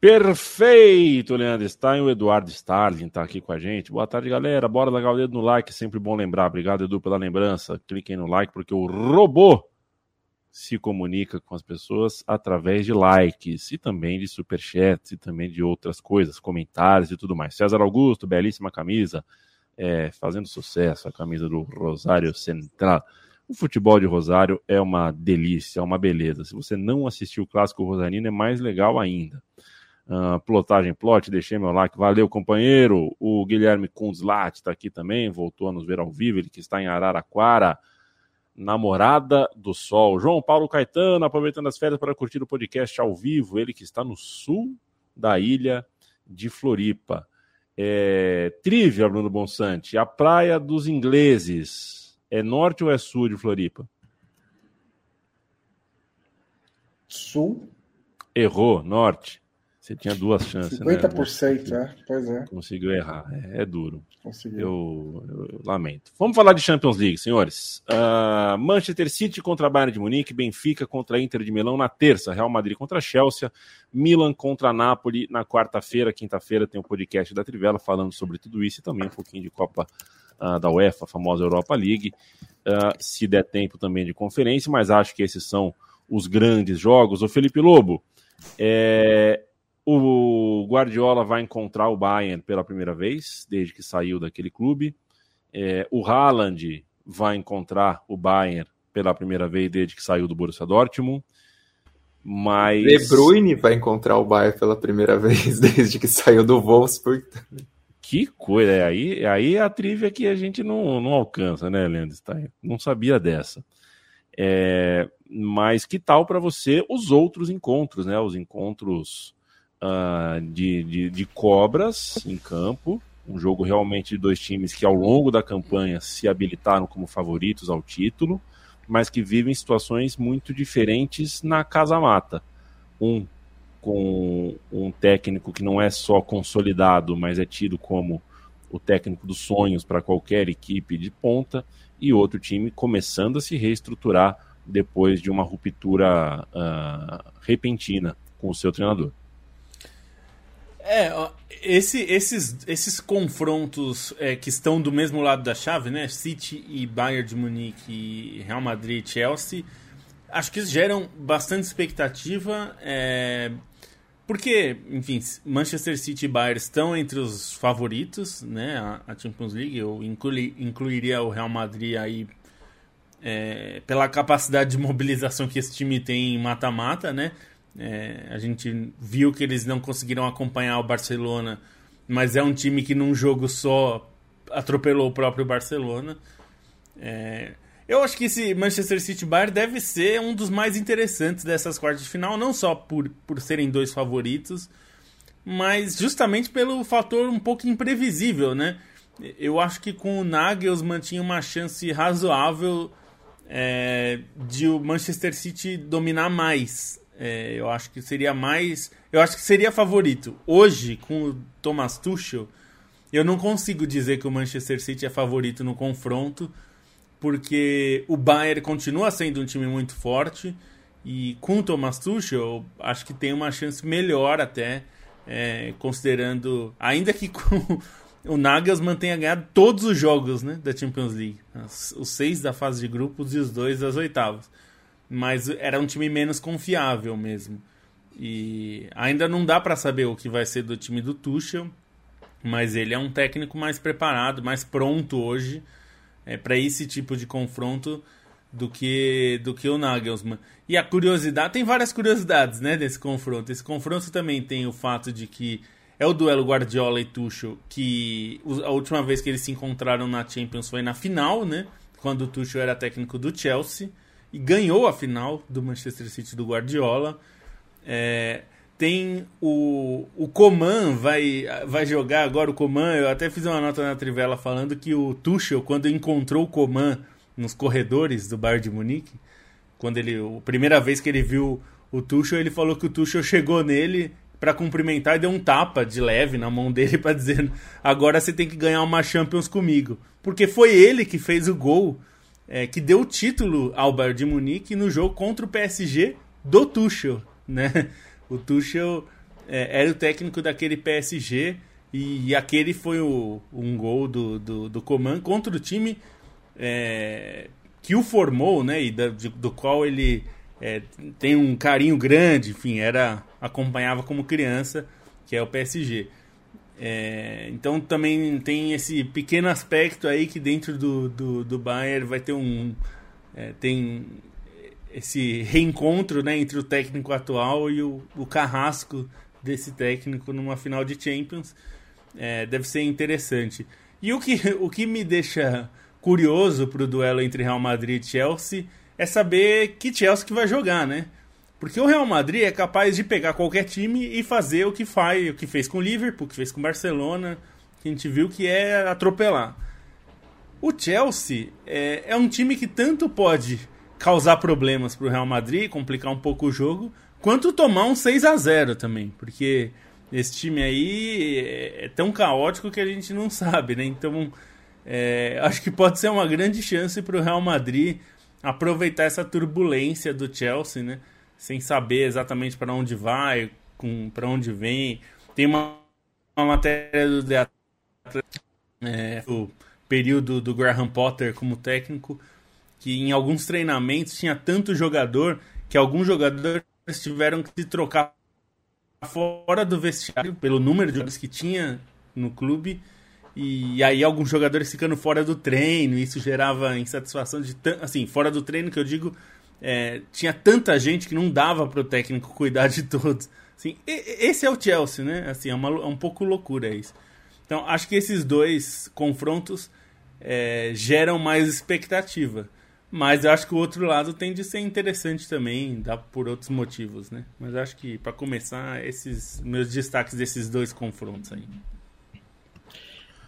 Perfeito, Leandro Stein. O Eduardo Starling está aqui com a gente. Boa tarde, galera. Bora largar o dedo no like, sempre bom lembrar. Obrigado, Edu, pela lembrança. Cliquem no like, porque o robô se comunica com as pessoas através de likes e também de superchats e também de outras coisas, comentários e tudo mais. César Augusto, belíssima camisa, é, fazendo sucesso, a camisa do Rosário Central. O futebol de Rosário é uma delícia, é uma beleza. Se você não assistiu o clássico Rosarino, é mais legal ainda. Uh, plotagem plot, deixei meu like, valeu companheiro. O Guilherme Kunzlat está aqui também, voltou a nos ver ao vivo, ele que está em Araraquara. Namorada do Sol. João Paulo Caetano, aproveitando as férias para curtir o podcast ao vivo, ele que está no sul da ilha de Floripa. É, trivia, Bruno Bonsante, a praia dos ingleses é norte ou é sul de Floripa? Sul. Errou, norte. Você tinha duas chances. 50%, né? é, pois é. Conseguiu errar. É, é duro. Conseguiu. Eu, eu, eu, lamento. Vamos falar de Champions League, senhores. Uh, Manchester City contra Bayern de Munique, Benfica contra Inter de Milão na terça, Real Madrid contra Chelsea, Milan contra Napoli na quarta-feira, quinta-feira tem o um podcast da Trivela falando sobre tudo isso e também um pouquinho de Copa uh, da UEFA, a famosa Europa League. Uh, se der tempo também de conferência, mas acho que esses são os grandes jogos. O Felipe Lobo, é, o Guardiola vai encontrar o Bayern pela primeira vez, desde que saiu daquele clube. É, o Haaland vai encontrar o Bayern pela primeira vez desde que saiu do Borussia Dortmund. Mas... De Bruyne vai encontrar o Bayern pela primeira vez desde que saiu do Wolfsburg. Que coisa, é aí, é aí a trivia que a gente não, não alcança, né, Leandro? Não sabia dessa. É, mas que tal para você os outros encontros, né? Os encontros uh, de, de, de cobras em campo. Um jogo realmente de dois times que ao longo da campanha se habilitaram como favoritos ao título, mas que vivem situações muito diferentes na casa-mata. Um com um técnico que não é só consolidado, mas é tido como o técnico dos sonhos para qualquer equipe de ponta, e outro time começando a se reestruturar depois de uma ruptura uh, repentina com o seu treinador. É, esse, esses, esses confrontos é, que estão do mesmo lado da chave, né? City e Bayern de Munique, Real Madrid e Chelsea, acho que geram bastante expectativa. É, porque, enfim, Manchester City e Bayern estão entre os favoritos, né? A, a Champions League. Eu inclui, incluiria o Real Madrid aí é, pela capacidade de mobilização que esse time tem em mata-mata, né? É, a gente viu que eles não conseguiram acompanhar o Barcelona, mas é um time que num jogo só atropelou o próprio Barcelona. É, eu acho que esse Manchester City Bayern deve ser um dos mais interessantes dessas quartas de final, não só por, por serem dois favoritos, mas justamente pelo fator um pouco imprevisível, né? Eu acho que com o Nagelsmann tinha uma chance razoável é, de o Manchester City dominar mais é, eu acho que seria mais. Eu acho que seria favorito. Hoje, com o Thomas Tuchel, eu não consigo dizer que o Manchester City é favorito no confronto, porque o Bayern continua sendo um time muito forte. E com o Thomas Tuchel, acho que tem uma chance melhor até, é, considerando. Ainda que com o Nagelsmann tenha ganhado todos os jogos né, da Champions League. Os seis da fase de grupos e os dois das oitavas. Mas era um time menos confiável mesmo. E ainda não dá para saber o que vai ser do time do Tuchel, mas ele é um técnico mais preparado, mais pronto hoje é, para esse tipo de confronto do que do que o Nagelsmann. E a curiosidade, tem várias curiosidades, né, desse confronto. Esse confronto também tem o fato de que é o duelo Guardiola e Tuchel, que a última vez que eles se encontraram na Champions foi na final, né, quando o Tuchel era técnico do Chelsea e ganhou a final do Manchester City do Guardiola. É, tem o, o Coman vai, vai jogar agora o Coman. Eu até fiz uma nota na Trivela falando que o Tuchel, quando encontrou o Coman nos corredores do Bayern de Munique, quando ele a primeira vez que ele viu o Tuchel, ele falou que o Tuchel chegou nele para cumprimentar e deu um tapa de leve na mão dele para dizer: "Agora você tem que ganhar uma Champions comigo", porque foi ele que fez o gol é, que deu o título ao Bayern de Munique no jogo contra o PSG do Tuchel, né? O Tuchel é, era o técnico daquele PSG e, e aquele foi o, um gol do, do, do Coman contra o time é, que o formou, né? E da, de, do qual ele é, tem um carinho grande, enfim, era acompanhava como criança, que é o PSG. É, então também tem esse pequeno aspecto aí que dentro do, do, do Bayern vai ter um é, tem esse reencontro né, entre o técnico atual e o, o carrasco desse técnico numa final de Champions. É, deve ser interessante. E o que, o que me deixa curioso para o duelo entre Real Madrid e Chelsea é saber que Chelsea que vai jogar, né? Porque o Real Madrid é capaz de pegar qualquer time e fazer o que faz, o que fez com o Liverpool, o que fez com o Barcelona, que a gente viu que é atropelar. O Chelsea é, é um time que tanto pode causar problemas para o Real Madrid, complicar um pouco o jogo, quanto tomar um 6 a 0 também, porque esse time aí é, é tão caótico que a gente não sabe, né? Então, é, acho que pode ser uma grande chance para o Real Madrid aproveitar essa turbulência do Chelsea, né? Sem saber exatamente para onde vai, para onde vem. Tem uma, uma matéria do The é, o período do Graham Potter como técnico que em alguns treinamentos tinha tanto jogador que alguns jogadores tiveram que se trocar fora do vestiário pelo número de jogadores que tinha no clube e aí alguns jogadores ficando fora do treino isso gerava insatisfação de assim fora do treino que eu digo é, tinha tanta gente que não dava para o técnico cuidar de todos assim esse é o Chelsea né assim é, uma, é um pouco loucura isso então acho que esses dois confrontos é, geram mais expectativa mas eu acho que o outro lado tem de ser interessante também, dá por outros motivos, né? Mas acho que para começar, esses meus destaques desses dois confrontos aí.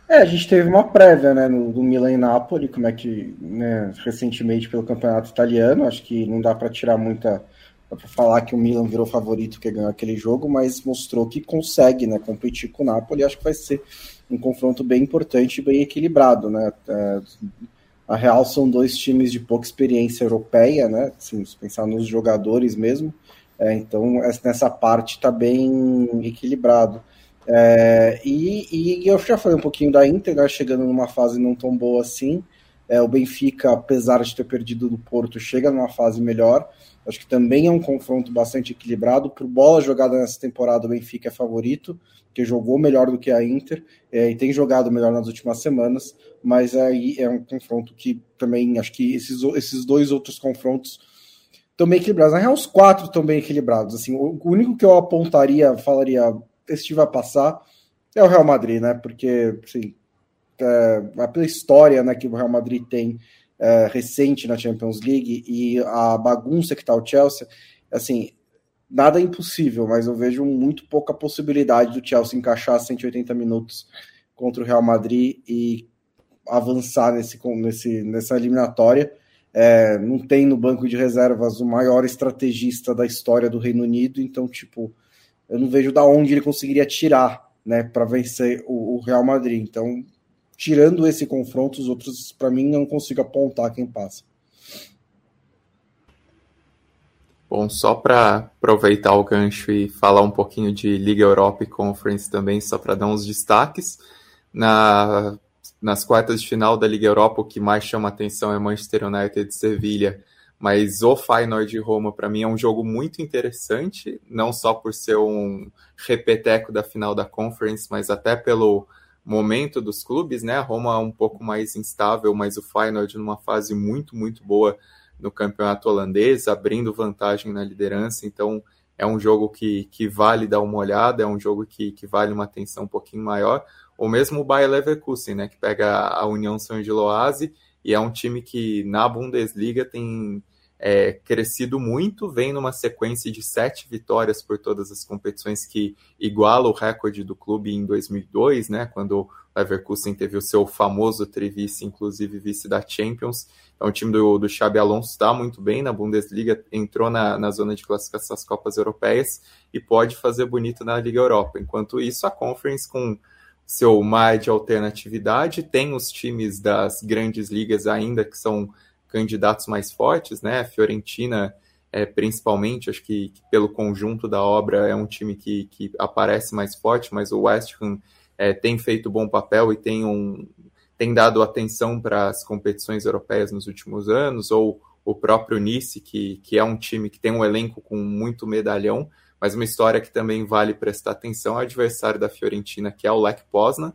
É, a gente teve uma prévia, né, no, do Milan e Napoli, como é que, né, recentemente pelo campeonato italiano, acho que não dá para tirar muita para falar que o Milan virou favorito que ganhou aquele jogo, mas mostrou que consegue, né, competir com o Napoli, acho que vai ser um confronto bem importante e bem equilibrado, né? É, a Real são dois times de pouca experiência europeia, né? Assim, se pensar nos jogadores mesmo. É, então, nessa parte está bem equilibrado. É, e, e, eu já falei um pouquinho da Inter, né, chegando numa fase não tão boa assim. É, o Benfica, apesar de ter perdido do Porto, chega numa fase melhor. Acho que também é um confronto bastante equilibrado. Por bola jogada nessa temporada, o Benfica é favorito, que jogou melhor do que a Inter é, e tem jogado melhor nas últimas semanas. Mas aí é um confronto que também acho que esses, esses dois outros confrontos estão bem equilibrados. Na real, os quatro estão bem equilibrados. Assim, o único que eu apontaria, falaria, esse vai passar, é o Real Madrid, né? Porque, assim, é, pela história né, que o Real Madrid tem é, recente na Champions League e a bagunça que está o Chelsea, assim, nada é impossível, mas eu vejo muito pouca possibilidade do Chelsea encaixar 180 minutos contra o Real Madrid e avançar nesse, nesse, nessa eliminatória. É, não tem no banco de reservas o maior estrategista da história do Reino Unido, então, tipo, eu não vejo da onde ele conseguiria tirar, né, para vencer o, o Real Madrid. Então, tirando esse confronto, os outros, para mim, não consigo apontar quem passa. Bom, só para aproveitar o gancho e falar um pouquinho de Liga Europa e Conference também, só para dar uns destaques. Na, nas quartas de final da Liga Europa, o que mais chama atenção é Manchester United e Sevilha, mas o Feyenoord de Roma, para mim, é um jogo muito interessante, não só por ser um repeteco da final da Conference, mas até pelo momento dos clubes, né? A Roma é um pouco mais instável, mas o Feyenoord numa fase muito, muito boa no campeonato holandês, abrindo vantagem na liderança, então é um jogo que, que vale dar uma olhada, é um jogo que, que vale uma atenção um pouquinho maior, ou mesmo o Bayer Leverkusen, né, que pega a União São Giloase, e é um time que na Bundesliga tem é, crescido muito, vem numa sequência de sete vitórias por todas as competições que iguala o recorde do clube em 2002, né, quando o Leverkusen teve o seu famoso trivice, inclusive vice da Champions. Então o time do, do Xabi Alonso está muito bem na Bundesliga, entrou na, na zona de classificação das Copas Europeias e pode fazer bonito na Liga Europa. Enquanto isso, a Conference com seu mar de alternatividade, tem os times das grandes ligas ainda que são candidatos mais fortes, né? Fiorentina, é, principalmente, acho que, que, pelo conjunto da obra é um time que, que aparece mais forte, mas o West Ham é, tem feito bom papel e tem, um, tem dado atenção para as competições europeias nos últimos anos, ou o próprio Nice, que, que é um time que tem um elenco com muito medalhão, mas uma história que também vale prestar atenção é o adversário da Fiorentina, que é o Lech Poznan,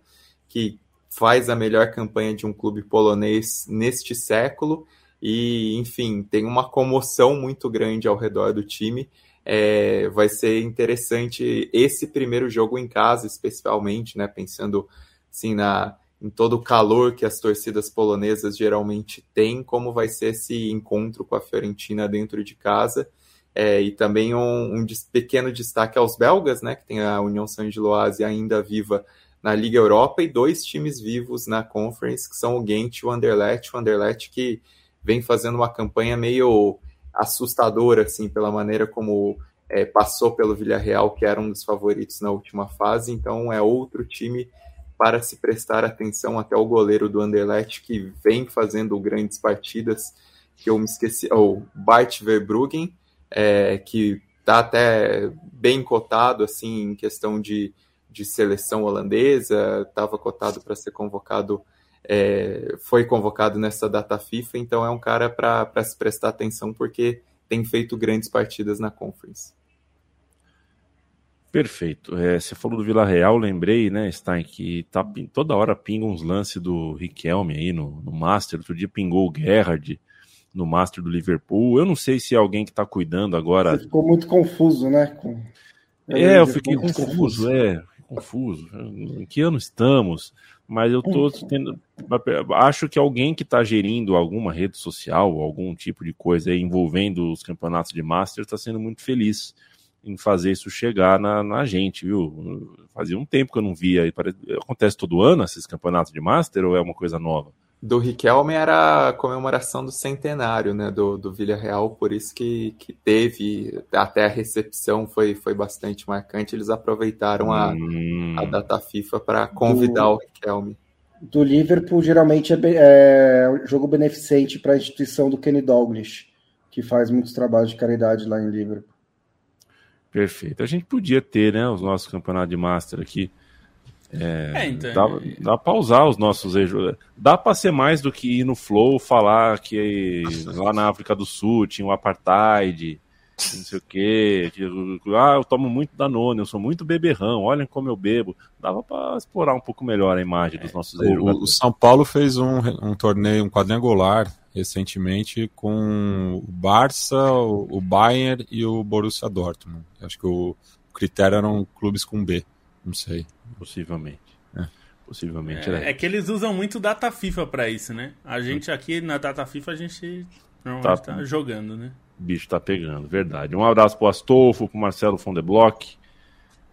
que faz a melhor campanha de um clube polonês neste século e, enfim, tem uma comoção muito grande ao redor do time. É, vai ser interessante esse primeiro jogo em casa, especialmente, né? Pensando assim na em todo o calor que as torcidas polonesas geralmente têm, como vai ser esse encontro com a Fiorentina dentro de casa. É, e também um, um, pequeno destaque aos belgas, né, que tem a União Saint-Gilloise ainda viva na Liga Europa e dois times vivos na Conference, que são o Ghent e o Anderlecht. O Anderlecht que vem fazendo uma campanha meio assustadora, assim, pela maneira como é, passou pelo Villarreal, que era um dos favoritos na última fase. Então é outro time para se prestar atenção até o goleiro do Anderlecht, que vem fazendo grandes partidas, que eu me esqueci, o oh, Bart Verbruggen, é, que está até bem cotado, assim, em questão de, de seleção holandesa, estava cotado para ser convocado é, foi convocado nessa data FIFA, então é um cara para se prestar atenção porque tem feito grandes partidas na Conference. Perfeito. É, você falou do Vila Real, lembrei, né, Stein, que tá, toda hora pinga uns lances do Riquelme aí no, no Master. Outro dia pingou o Gerrard no Master do Liverpool. Eu não sei se é alguém que está cuidando agora. Você ficou muito confuso, né? Com... É, eu fiquei confuso, confuso, é, confuso. Em que ano estamos? Mas eu tô tendo, acho que alguém que está gerindo alguma rede social, algum tipo de coisa envolvendo os campeonatos de Master está sendo muito feliz em fazer isso chegar na, na, gente, viu? Fazia um tempo que eu não via. Acontece todo ano esses campeonatos de Master ou é uma coisa nova? Do Riquelme era a comemoração do centenário né, do, do Villarreal, por isso que, que teve, até a recepção foi, foi bastante marcante, eles aproveitaram a, hum. a data FIFA para convidar do, o Riquelme. Do Liverpool, geralmente é, é jogo beneficente para a instituição do Kenny Douglas, que faz muitos trabalhos de caridade lá em Liverpool. Perfeito. A gente podia ter né, os nossos campeonatos de Master aqui é, é, então... Dá, dá pra usar os nossos erros. Dá pra ser mais do que ir no Flow falar que lá na África do Sul tinha o um apartheid, não sei o quê. Que, ah, eu tomo muito Danone, eu sou muito beberrão, olhem como eu bebo. Dava pra explorar um pouco melhor a imagem dos nossos erros. O, o, São Paulo fez um, um torneio, um quadrangular recentemente com o Barça, o, o Bayern e o Borussia Dortmund. Acho que o critério eram clubes com B. Não sei. Possivelmente. É. Possivelmente. É, é, que eles usam muito data FIFA para isso, né? A gente aqui na data FIFA a gente normalmente tá, tá jogando, né? Bicho tá pegando, verdade. Um abraço pro Astolfo, pro Marcelo Fondeblock.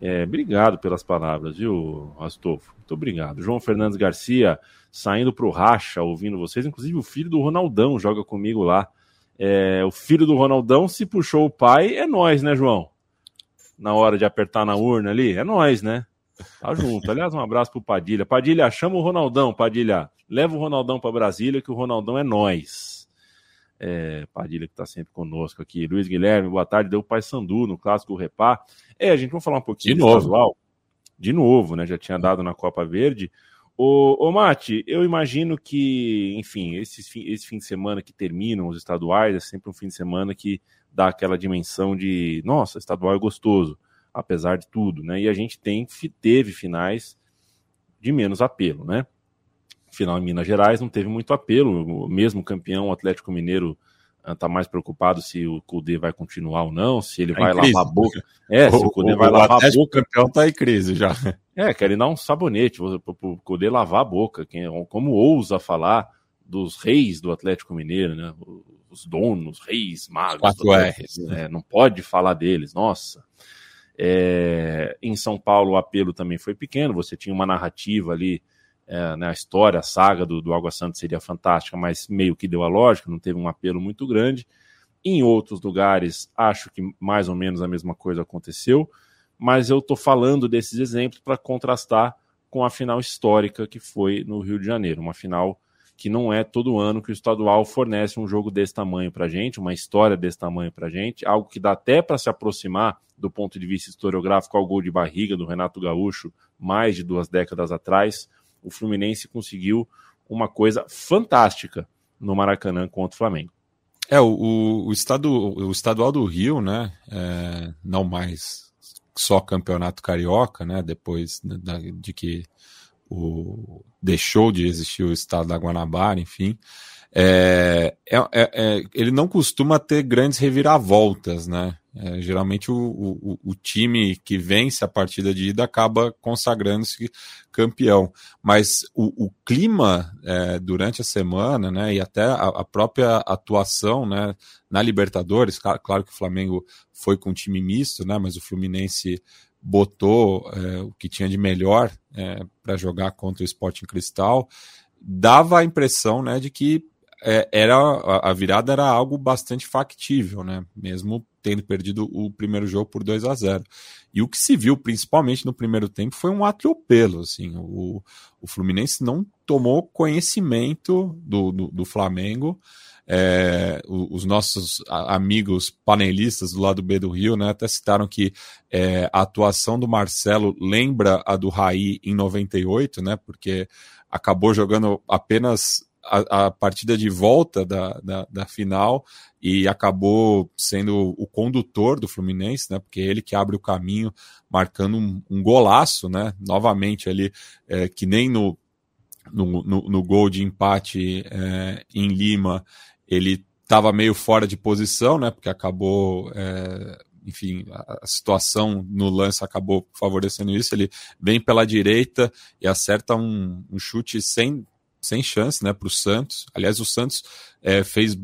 É, obrigado pelas palavras, viu, Astolfo? Muito obrigado. João Fernandes Garcia, saindo pro racha, ouvindo vocês. Inclusive, o filho do Ronaldão joga comigo lá. É, o filho do Ronaldão, se puxou o pai, é nós, né, João? Na hora de apertar na urna ali, é nós, né? Tá junto. Aliás, um abraço pro Padilha. Padilha, chama o Ronaldão, Padilha. Leva o Ronaldão para Brasília, que o Ronaldão é nós. É, Padilha que tá sempre conosco aqui. Luiz Guilherme, boa tarde. Deu o Pai Sandu no clássico Repá. É, a gente vai falar um pouquinho de novo. Casual. De novo, né? Já tinha dado na Copa Verde. Ô, ô Mate, eu imagino que, enfim, esse, esse fim de semana que terminam os estaduais é sempre um fim de semana que dá aquela dimensão de, nossa, estadual é gostoso, apesar de tudo, né? E a gente tem, teve finais de menos apelo, né? Final em Minas Gerais não teve muito apelo, o mesmo campeão, o Atlético Mineiro está mais preocupado se o Cudê vai continuar ou não, se ele vai lavar a boca. É, se o Cudê vai lavar a boca. O campeão tá em crise já. É, querem dar um sabonete para o Cudê lavar a boca. Quem, como ousa falar dos reis do Atlético Mineiro, né? Os donos, reis, magos. Quatro R's. É, não pode falar deles, nossa. É, em São Paulo o apelo também foi pequeno, você tinha uma narrativa ali é, né, a história, a saga do, do Água Santa seria fantástica, mas meio que deu a lógica, não teve um apelo muito grande. Em outros lugares, acho que mais ou menos a mesma coisa aconteceu, mas eu estou falando desses exemplos para contrastar com a final histórica que foi no Rio de Janeiro, uma final que não é todo ano que o estadual fornece um jogo desse tamanho para gente, uma história desse tamanho para gente, algo que dá até para se aproximar do ponto de vista historiográfico ao gol de barriga do Renato Gaúcho mais de duas décadas atrás o Fluminense conseguiu uma coisa fantástica no Maracanã contra o Flamengo. É, o, o, estado, o estadual do Rio, né, é, não mais só campeonato carioca, né, depois de que o, deixou de existir o estado da Guanabara, enfim, é, é, é, é, ele não costuma ter grandes reviravoltas, né? É, geralmente o, o, o, time que vence a partida de ida acaba consagrando-se campeão. Mas o, o clima é, durante a semana, né, e até a, a, própria atuação né, na Libertadores, claro que o Flamengo foi com um time misto, né, mas o Fluminense botou é, o que tinha de melhor é, para jogar contra o Sporting Cristal, dava a impressão né, de que é, era a virada era algo bastante factível, né? Mesmo tendo perdido o primeiro jogo por 2 a 0 E o que se viu, principalmente no primeiro tempo, foi um atropelo. Assim, o, o Fluminense não tomou conhecimento do, do, do Flamengo. É, os nossos amigos panelistas do lado B do Rio né, até citaram que é, a atuação do Marcelo lembra a do Raí em 98, né, porque acabou jogando apenas a, a partida de volta da, da, da, final e acabou sendo o condutor do Fluminense, né? Porque é ele que abre o caminho, marcando um, um golaço, né? Novamente ali, é, que nem no, no, no, no, gol de empate é, em Lima, ele estava meio fora de posição, né? Porque acabou. É, enfim, a situação no lance acabou favorecendo isso. Ele vem pela direita e acerta um, um chute sem sem chance né, para o Santos. Aliás, o Santos é, fez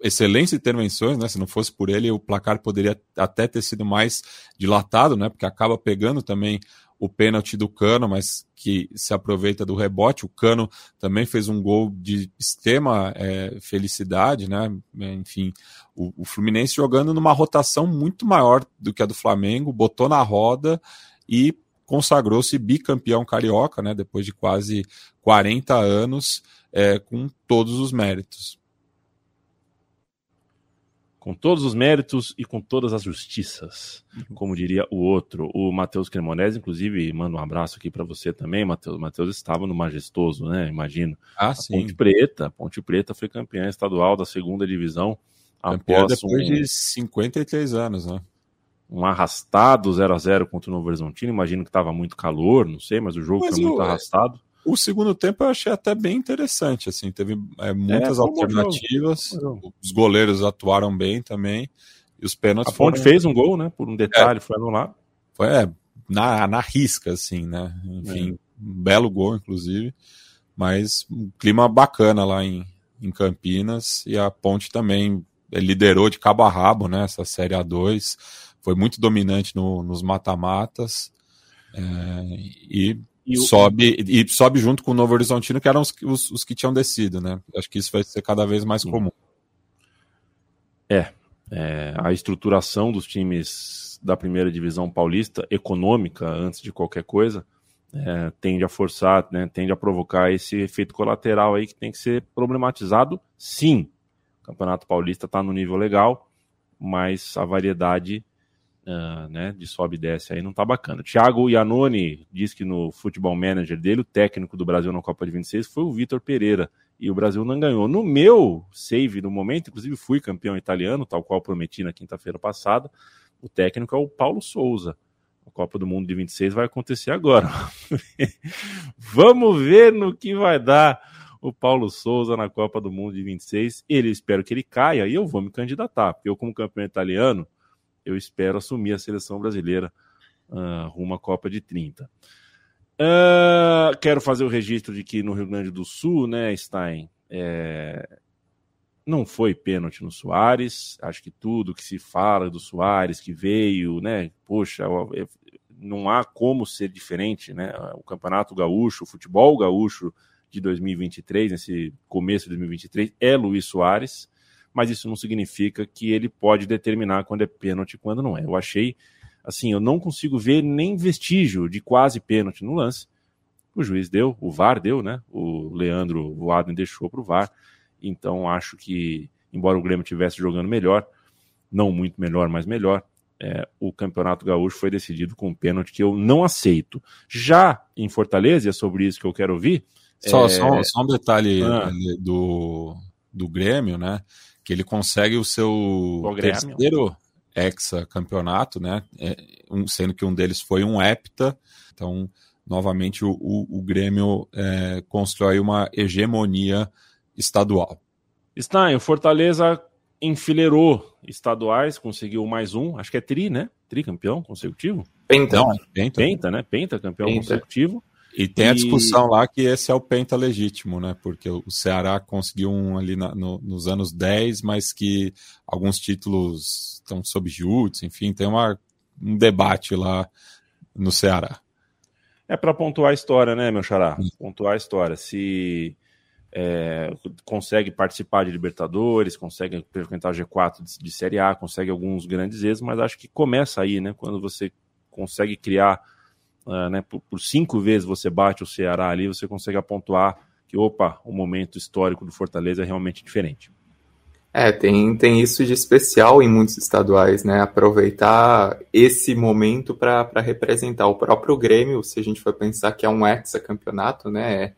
excelentes intervenções, né? Se não fosse por ele, o placar poderia até ter sido mais dilatado, né? Porque acaba pegando também o pênalti do Cano, mas que se aproveita do rebote. O Cano também fez um gol de extrema é, felicidade, né? Enfim, o, o, Fluminense jogando numa rotação muito maior do que a do Flamengo, botou na roda e consagrou-se bicampeão carioca, né, depois de quase 40 anos, é, com todos os méritos. Com todos os méritos e com todas as justiças, como diria o outro, o Matheus Cremonese, inclusive, manda um abraço aqui para você também, Matheus. Matheus estava no Majestoso, né? Imagino. Ah, a sim. Ponte Preta, Ponte Preta foi campeã estadual da segunda divisão. Campeã após depois um... de 53 anos, né? um arrastado 0 a 0 contra o Novo Horizontino. Imagino que estava muito calor, não sei, mas o jogo mas foi muito arrastado. O segundo tempo eu achei até bem interessante, assim, teve é, muitas é, alternativas, os goleiros atuaram bem também, e os pênaltis A Ponte foram... fez um gol, né, por um detalhe, é, foi anulado. Foi, é, na, na risca, assim, né, enfim, é. um belo gol, inclusive, mas um clima bacana lá em, em Campinas, e a Ponte também liderou de cabo a rabo, né, essa Série A2, foi muito dominante no, nos mata-matas é, e, e, sobe, e sobe junto com o Novo Horizontino, que eram os, os, os, que tinham descido, né? Acho que isso vai ser cada vez mais comum. É, é, a estruturação dos times da primeira divisão paulista, econômica, antes de qualquer coisa, é, tende a forçar, né, tende a provocar esse efeito colateral aí que tem que ser problematizado, sim. O Campeonato Paulista está no nível legal, mas a variedade uh, né, de sobe e desce aí não tá bacana. Thiago Iannone diz que no futebol manager dele, o técnico do Brasil na Copa de 26 foi o Vitor Pereira e o Brasil não ganhou. No meu save no momento, inclusive fui campeão italiano, tal qual prometi na quinta-feira passada, o técnico é o Paulo Souza. A Copa do Mundo de 26 vai acontecer agora. Vamos ver no que vai dar o Paulo Souza na Copa do Mundo de 26. Ele espero que ele caia e eu vou me candidatar, eu, como campeão italiano, eu espero assumir a seleção brasileira uh, rumo à Copa de 30. Uh, ah, quero fazer o registro de que no Rio Grande do Sul, né, Stein, é... não foi pênalti no Soares. Acho que tudo que se fala do Soares que veio, né, poxa, é, não há como ser diferente, né? O Campeonato Gaúcho, o futebol gaúcho de 2023, nesse começo de 2023, é Luiz Soares mas isso não significa que ele pode determinar quando é pênalti e quando não é. Eu achei, assim, eu não consigo ver nem vestígio de quase pênalti no lance. O juiz deu, o VAR deu, né? O Leandro Voaden deixou para o VAR. Então acho que, embora o Grêmio estivesse jogando melhor, não muito melhor, mas melhor, é, o Campeonato Gaúcho foi decidido com um pênalti que eu não aceito. Já em Fortaleza, e é sobre isso que eu quero ouvir. Só, é... só, só um detalhe ah. do, do Grêmio, né? Que ele consegue o seu terceiro hexa-campeonato, né? É, um, sendo que um deles foi um hepta. Então, novamente, o, o, o Grêmio é, constrói uma hegemonia estadual. Está, o Fortaleza enfileirou estaduais, conseguiu mais um, acho que é tri, né? Tri campeão consecutivo? Penta. Não, penta. Penta, né? Penta campeão Penta. consecutivo. E tem a discussão lá que esse é o penta legítimo, né? Porque o Ceará conseguiu um ali na, no, nos anos 10, mas que alguns títulos estão sob júdice, enfim, tem uma, um debate lá no Ceará. É para pontuar a história, né, meu xará? Pontuar a história. Se é, consegue participar de Libertadores, consegue frequentar G4 de, de Série A, consegue alguns grandes êxitos, mas acho que começa aí, né? Quando você consegue criar uh, né, por, por, cinco vezes você bate o Ceará ali, você consegue apontar que, opa, o momento histórico do Fortaleza é realmente diferente. É, tem, tem isso de especial em muitos estaduais, né? Aproveitar esse momento para representar o próprio Grêmio, se a gente for pensar que é um hexacampeonato, né? É,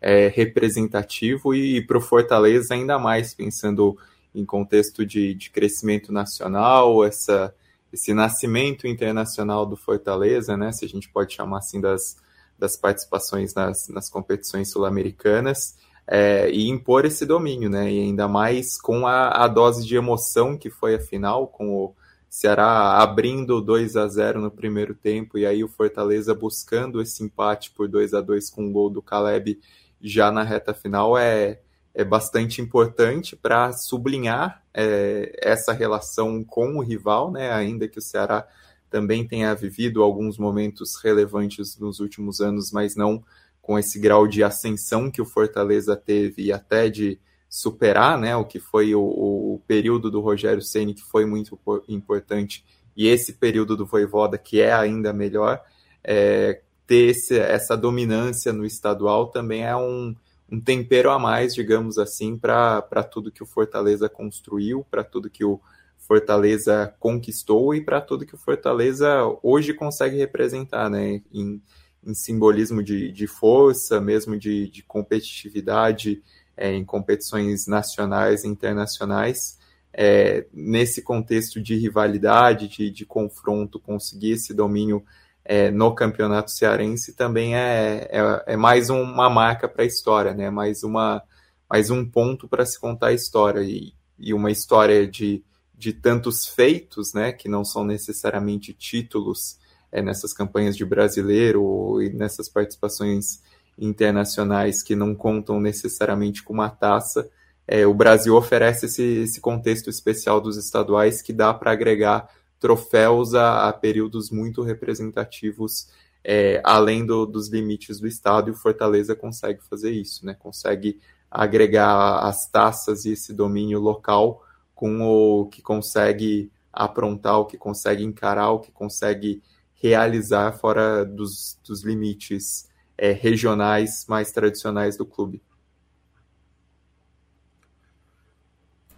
é representativo e para o Fortaleza ainda mais, pensando em contexto de, de crescimento nacional, essa esse nascimento internacional do Fortaleza, né, se a gente pode chamar assim das, das participações nas, nas competições sul-americanas, é, e impor esse domínio, né, e ainda mais com a, a dose de emoção que foi a final, com o Ceará abrindo 2 a 0 no primeiro tempo, e aí o Fortaleza buscando esse empate por 2 a 2 com o gol do Caleb já na reta final, é, é bastante importante para sublinhar é, essa relação com o rival, né? ainda que o Ceará também tenha vivido alguns momentos relevantes nos últimos anos, mas não com esse grau de ascensão que o Fortaleza teve e até de superar né, o que foi o, o período do Rogério Ceni que foi muito importante, e esse período do Voivoda, que é ainda melhor, é, ter esse, essa dominância no estadual também é um, um tempero a mais, digamos assim, para tudo que o Fortaleza construiu, para tudo que o Fortaleza conquistou e para tudo que o Fortaleza hoje consegue representar, né? Em, em simbolismo de, de força, mesmo de, de competitividade é, em competições nacionais e internacionais. É, nesse contexto de rivalidade, de, de confronto, conseguir esse domínio é, no campeonato cearense também é, é, é mais uma marca para a história, né? mais, uma, mais um ponto para se contar a história. E, e uma história de, de tantos feitos, né? que não são necessariamente títulos é, nessas campanhas de brasileiro e nessas participações internacionais que não contam necessariamente com uma taça. É, o Brasil oferece esse, esse contexto especial dos estaduais que dá para agregar troféus a, a períodos muito representativos é, além do, dos limites do estado e o Fortaleza consegue fazer isso, né? Consegue agregar as taças e esse domínio local com o que consegue aprontar, o que consegue encarar, o que consegue realizar fora dos, dos limites é, regionais mais tradicionais do clube.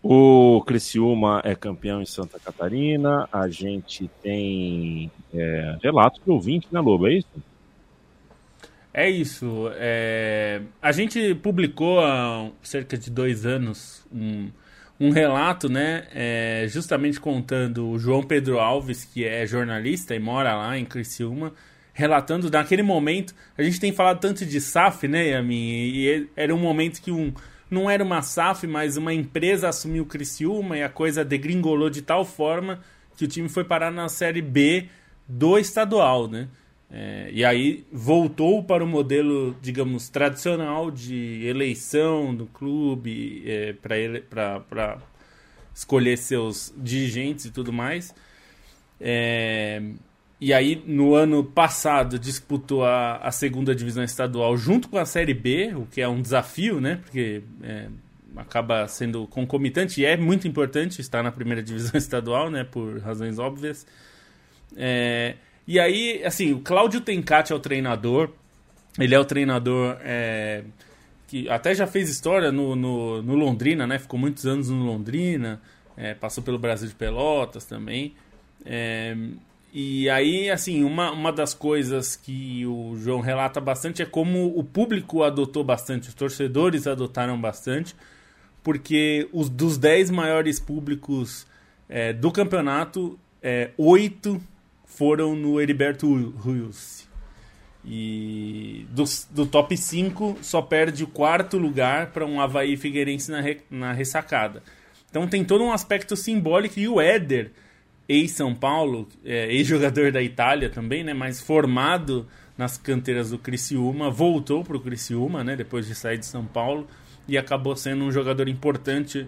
O Criciúma é campeão em Santa Catarina. A gente tem é, relatos de ouvinte, né, Lobo? É isso? É isso. É... A gente publicou há cerca de dois anos um, um relato, né? É, justamente contando o João Pedro Alves, que é jornalista e mora lá em Criciúma, relatando naquele momento. A gente tem falado tanto de SAF, né, Yamin? E era um momento que um não era uma SAF, mas uma empresa assumiu o Criciúma e a coisa degringolou de tal forma que o time foi parar na Série B do estadual, né? É, e aí voltou para o modelo, digamos, tradicional de eleição do clube é, para escolher seus dirigentes e tudo mais. É, e aí, no ano passado, disputou a, a segunda divisão estadual junto com a Série B, o que é um desafio, né? Porque é, acaba sendo concomitante e é muito importante estar na primeira divisão estadual, né? Por razões óbvias. É, e aí, assim, o Cláudio Tencati é o treinador. Ele é o treinador é, que até já fez história no, no, no, Londrina, né? Ficou muitos anos no Londrina, é, passou pelo Brasil de Pelotas também. E aí, assim, uma, uma das coisas que o João relata bastante é como o público adotou bastante, os torcedores adotaram bastante, porque os dos 10 maiores públicos é, do campeonato, é, 8 foram no Heriberto Ruiz. E do, do top 5 só perde o quarto lugar para um Havaí Figueirense na, re, na ressacada. Então tem todo um aspecto simbólico e o Éder ex-São Paulo, é, ex-jogador da Itália também, né, mas formado nas canteiras do Criciúma, voltou para o Criciúma, né, depois de sair de São Paulo, e acabou sendo um jogador importante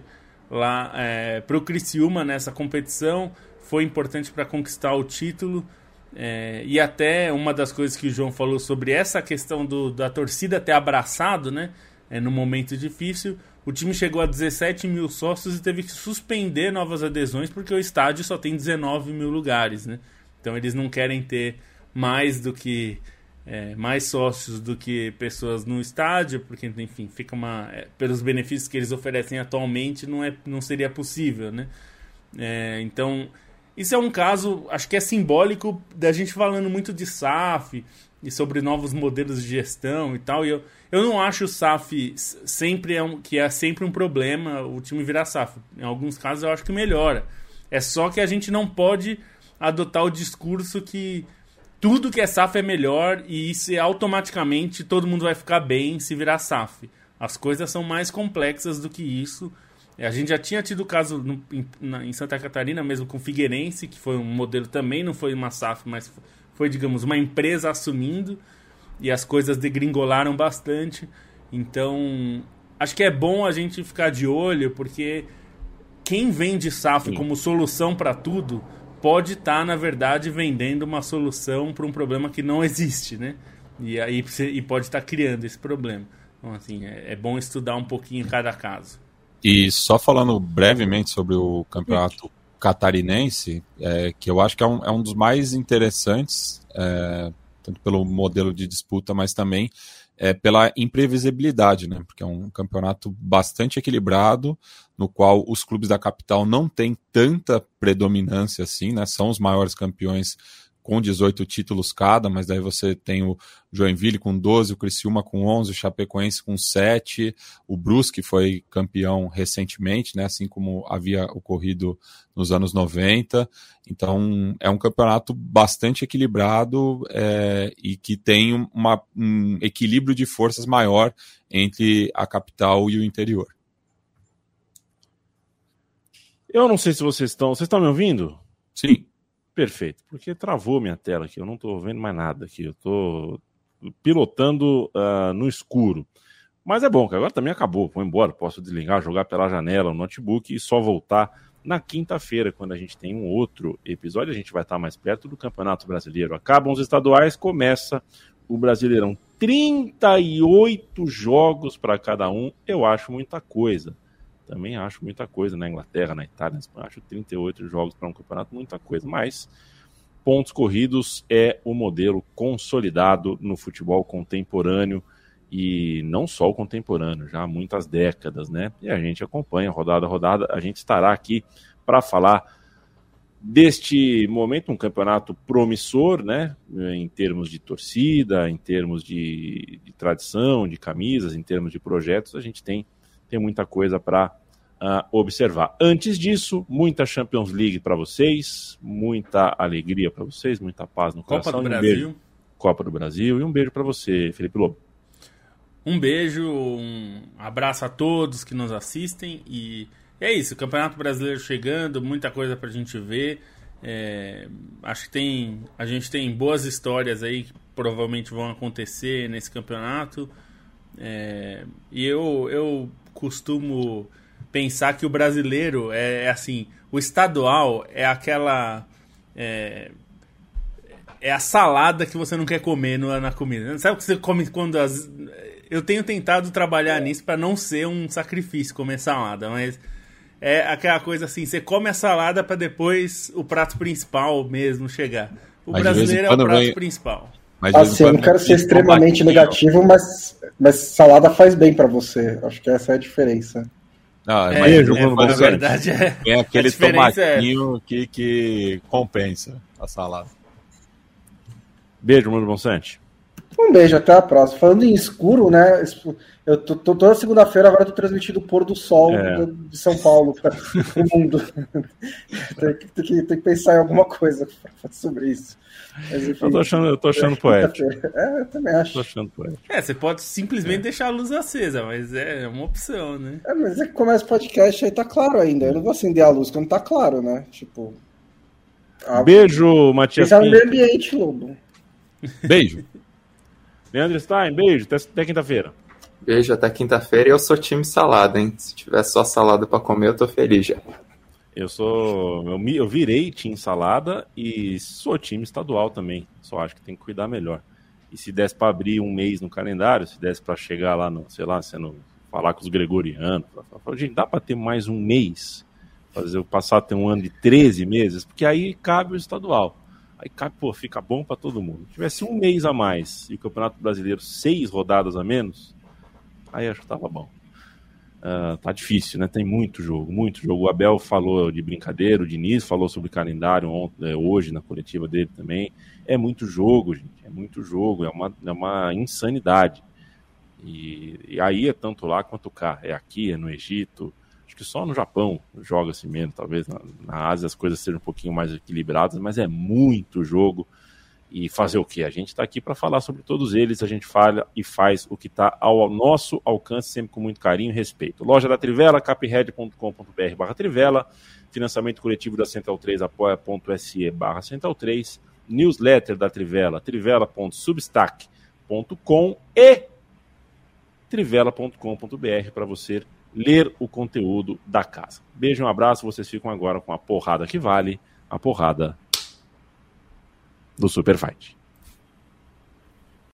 lá é, para o Criciúma nessa competição, foi importante para conquistar o título, é, e até uma das coisas que o João falou sobre essa questão do, da torcida ter abraçado, né, é, no momento difícil, o time chegou a 17 mil sócios e teve que suspender novas adesões porque o estádio só tem 19 mil lugares, né? Então eles não querem ter mais do que é, mais sócios do que pessoas no estádio, porque enfim fica uma é, pelos benefícios que eles oferecem atualmente não é não seria possível, né? É, então isso é um caso, acho que é simbólico da gente falando muito de SAF e sobre novos modelos de gestão e tal. E eu, eu não acho o SAF sempre é um, que é sempre um problema o time virar SAF. Em alguns casos eu acho que melhora. É só que a gente não pode adotar o discurso que tudo que é SAF é melhor e isso é automaticamente todo mundo vai ficar bem se virar SAF. As coisas são mais complexas do que isso. A gente já tinha tido caso no, em, na, em, Santa Catarina, mesmo com Figueirense, que foi um modelo também, não foi uma SAF, mas foi, digamos, uma empresa assumindo e as coisas degringolaram bastante. Então, acho que é bom a gente ficar de olho, porque quem vende SAF Sim. como solução para tudo pode estar, tá, na verdade, vendendo uma solução para um problema que não existe, né? E aí e pode estar tá criando esse problema. Então, assim, é, é bom estudar um pouquinho cada caso. E só falando brevemente sobre o campeonato catarinense, é, que eu acho que é um, é um dos mais interessantes, é, tanto pelo modelo de disputa, mas também é, pela imprevisibilidade, né? Porque é um campeonato bastante equilibrado, no qual os clubes da capital não têm tanta predominância assim, né? São os maiores campeões com 18 títulos cada, mas daí você tem o Joinville com 12, o Criciúma com 11, o Chapecoense com 7, o Brusque foi campeão recentemente, né, assim como havia ocorrido nos anos 90. Então é um campeonato bastante equilibrado é, e que tem uma, um equilíbrio de forças maior entre a capital e o interior. Eu não sei se vocês estão. Vocês estão me ouvindo? Sim. Perfeito, porque travou minha tela aqui, eu não estou vendo mais nada aqui, eu estou pilotando uh, no escuro. Mas é bom, que agora também acabou, vou embora, posso desligar, jogar pela janela o notebook e só voltar na quinta-feira, quando a gente tem um outro episódio, a gente vai estar mais perto do Campeonato Brasileiro. Acabam os estaduais, começa o Brasileirão. 38 jogos para cada um, eu acho muita coisa. Também acho muita coisa na Inglaterra, na Itália, na Espanha. Acho 38 jogos para um campeonato, muita coisa. Mas pontos corridos é o modelo consolidado no futebol contemporâneo e não só o contemporâneo, já há muitas décadas, né? E a gente acompanha rodada a rodada, a gente estará aqui para falar deste momento, um campeonato promissor, né? Em termos de torcida, em termos de, de tradição, de camisas, em termos de projetos, a gente tem, tem muita coisa para uh, ah, observar. Antes disso, muita Champions League para vocês, muita alegria para vocês, muita paz no Copa coração. do um Brasil. Beijo. Copa do Brasil e um beijo para você, Felipe Lobo. Um beijo, um abraço a todos que nos assistem e é isso, o Campeonato Brasileiro chegando, muita coisa pra gente ver. É, acho que tem. A gente tem boas histórias aí que provavelmente vão acontecer nesse campeonato. É, e eu, eu costumo pensar que o brasileiro é, é assim, o estadual é aquela. É, é a salada que você não quer comer no, na comida. Sabe o que você come quando as. Eu tenho tentado trabalhar nisso para não ser um sacrifício comer salada, mas é aquela coisa assim, você come a salada para depois o prato principal mesmo chegar. O Mas brasileiro é o prato vem- principal. Mas Assim, eu não quero ser extremamente negativo, mas, mas salada faz bem pra você. Acho que essa é a diferença. Não, É, mas Beijo, é, na Bonsante. verdade é. aquele é- tomatinho que, que compensa a salada. Beijo, Bruno Bonsante. Um beijo, até a próxima. Falando em escuro, né? Eu tô, tô- toda segunda-feira agora tô transmitindo o pôr do sol É. de São Paulo para o mundo. tem, que, tem, que, tem que pensar em alguma coisa sobre isso. Mas, enfim, Eu tô achando, eu tô achando poético. É, eu também Tô acho. achando poético. É, você pode simplesmente deixar a luz acesa, mas é uma opção, né? É, mas é que começa o podcast aí tá claro ainda. Eu não vou acender a luz quando tá claro, né? Tipo. a- Beijo, Matias Pensar no meio ambiente, Lobo. Beijo. Leandro Stein, beijo. Até, até quinta-feira. Beijo até quinta-feira e eu sou time salada, hein? Se tiver só salada pra comer, eu tô feliz já. Eu sou. Eu, me- eu virei time salada e sou time estadual também. Só acho que tem que cuidar melhor. E se desse pra abrir um mês no calendário, se desse pra chegar lá no, sei lá, sendo, falar com os gregorianos, falar, gente, dá pra ter mais um mês? Fazer eu passar a ter um ano de 13 meses? Porque aí cabe o estadual. Aí pô, fica bom pra todo mundo. Se tivesse um mês a mais e o Campeonato Brasileiro seis rodadas a menos, aí acho que tava bom. Ah, tá difícil, né? Tem muito jogo, muito jogo. O Abel falou de brincadeira, o Diniz falou sobre calendário ontem, é, hoje na coletiva dele também. É muito jogo, gente. É muito jogo, é uma, é uma insanidade. E, e aí é tanto lá quanto cá. É aqui, é no Egito. Acho que só no Japão joga-se menos. Talvez na, na Ásia as coisas sejam um pouquinho mais equilibradas, mas é muito jogo. E fazer o quê? A gente está aqui para falar sobre todos eles, a gente fala e faz o que está ao nosso alcance, sempre com muito carinho e respeito. Loja da Trivela, capred.com.br barra Trivela, financiamento coletivo da Central 3, apoia.se barra Central 3, newsletter da Trivela, trivela.substack.com e trivela.com.br para você ler o conteúdo da casa. Beijo, um abraço, vocês ficam agora com a porrada que vale, a porrada do Super Fight.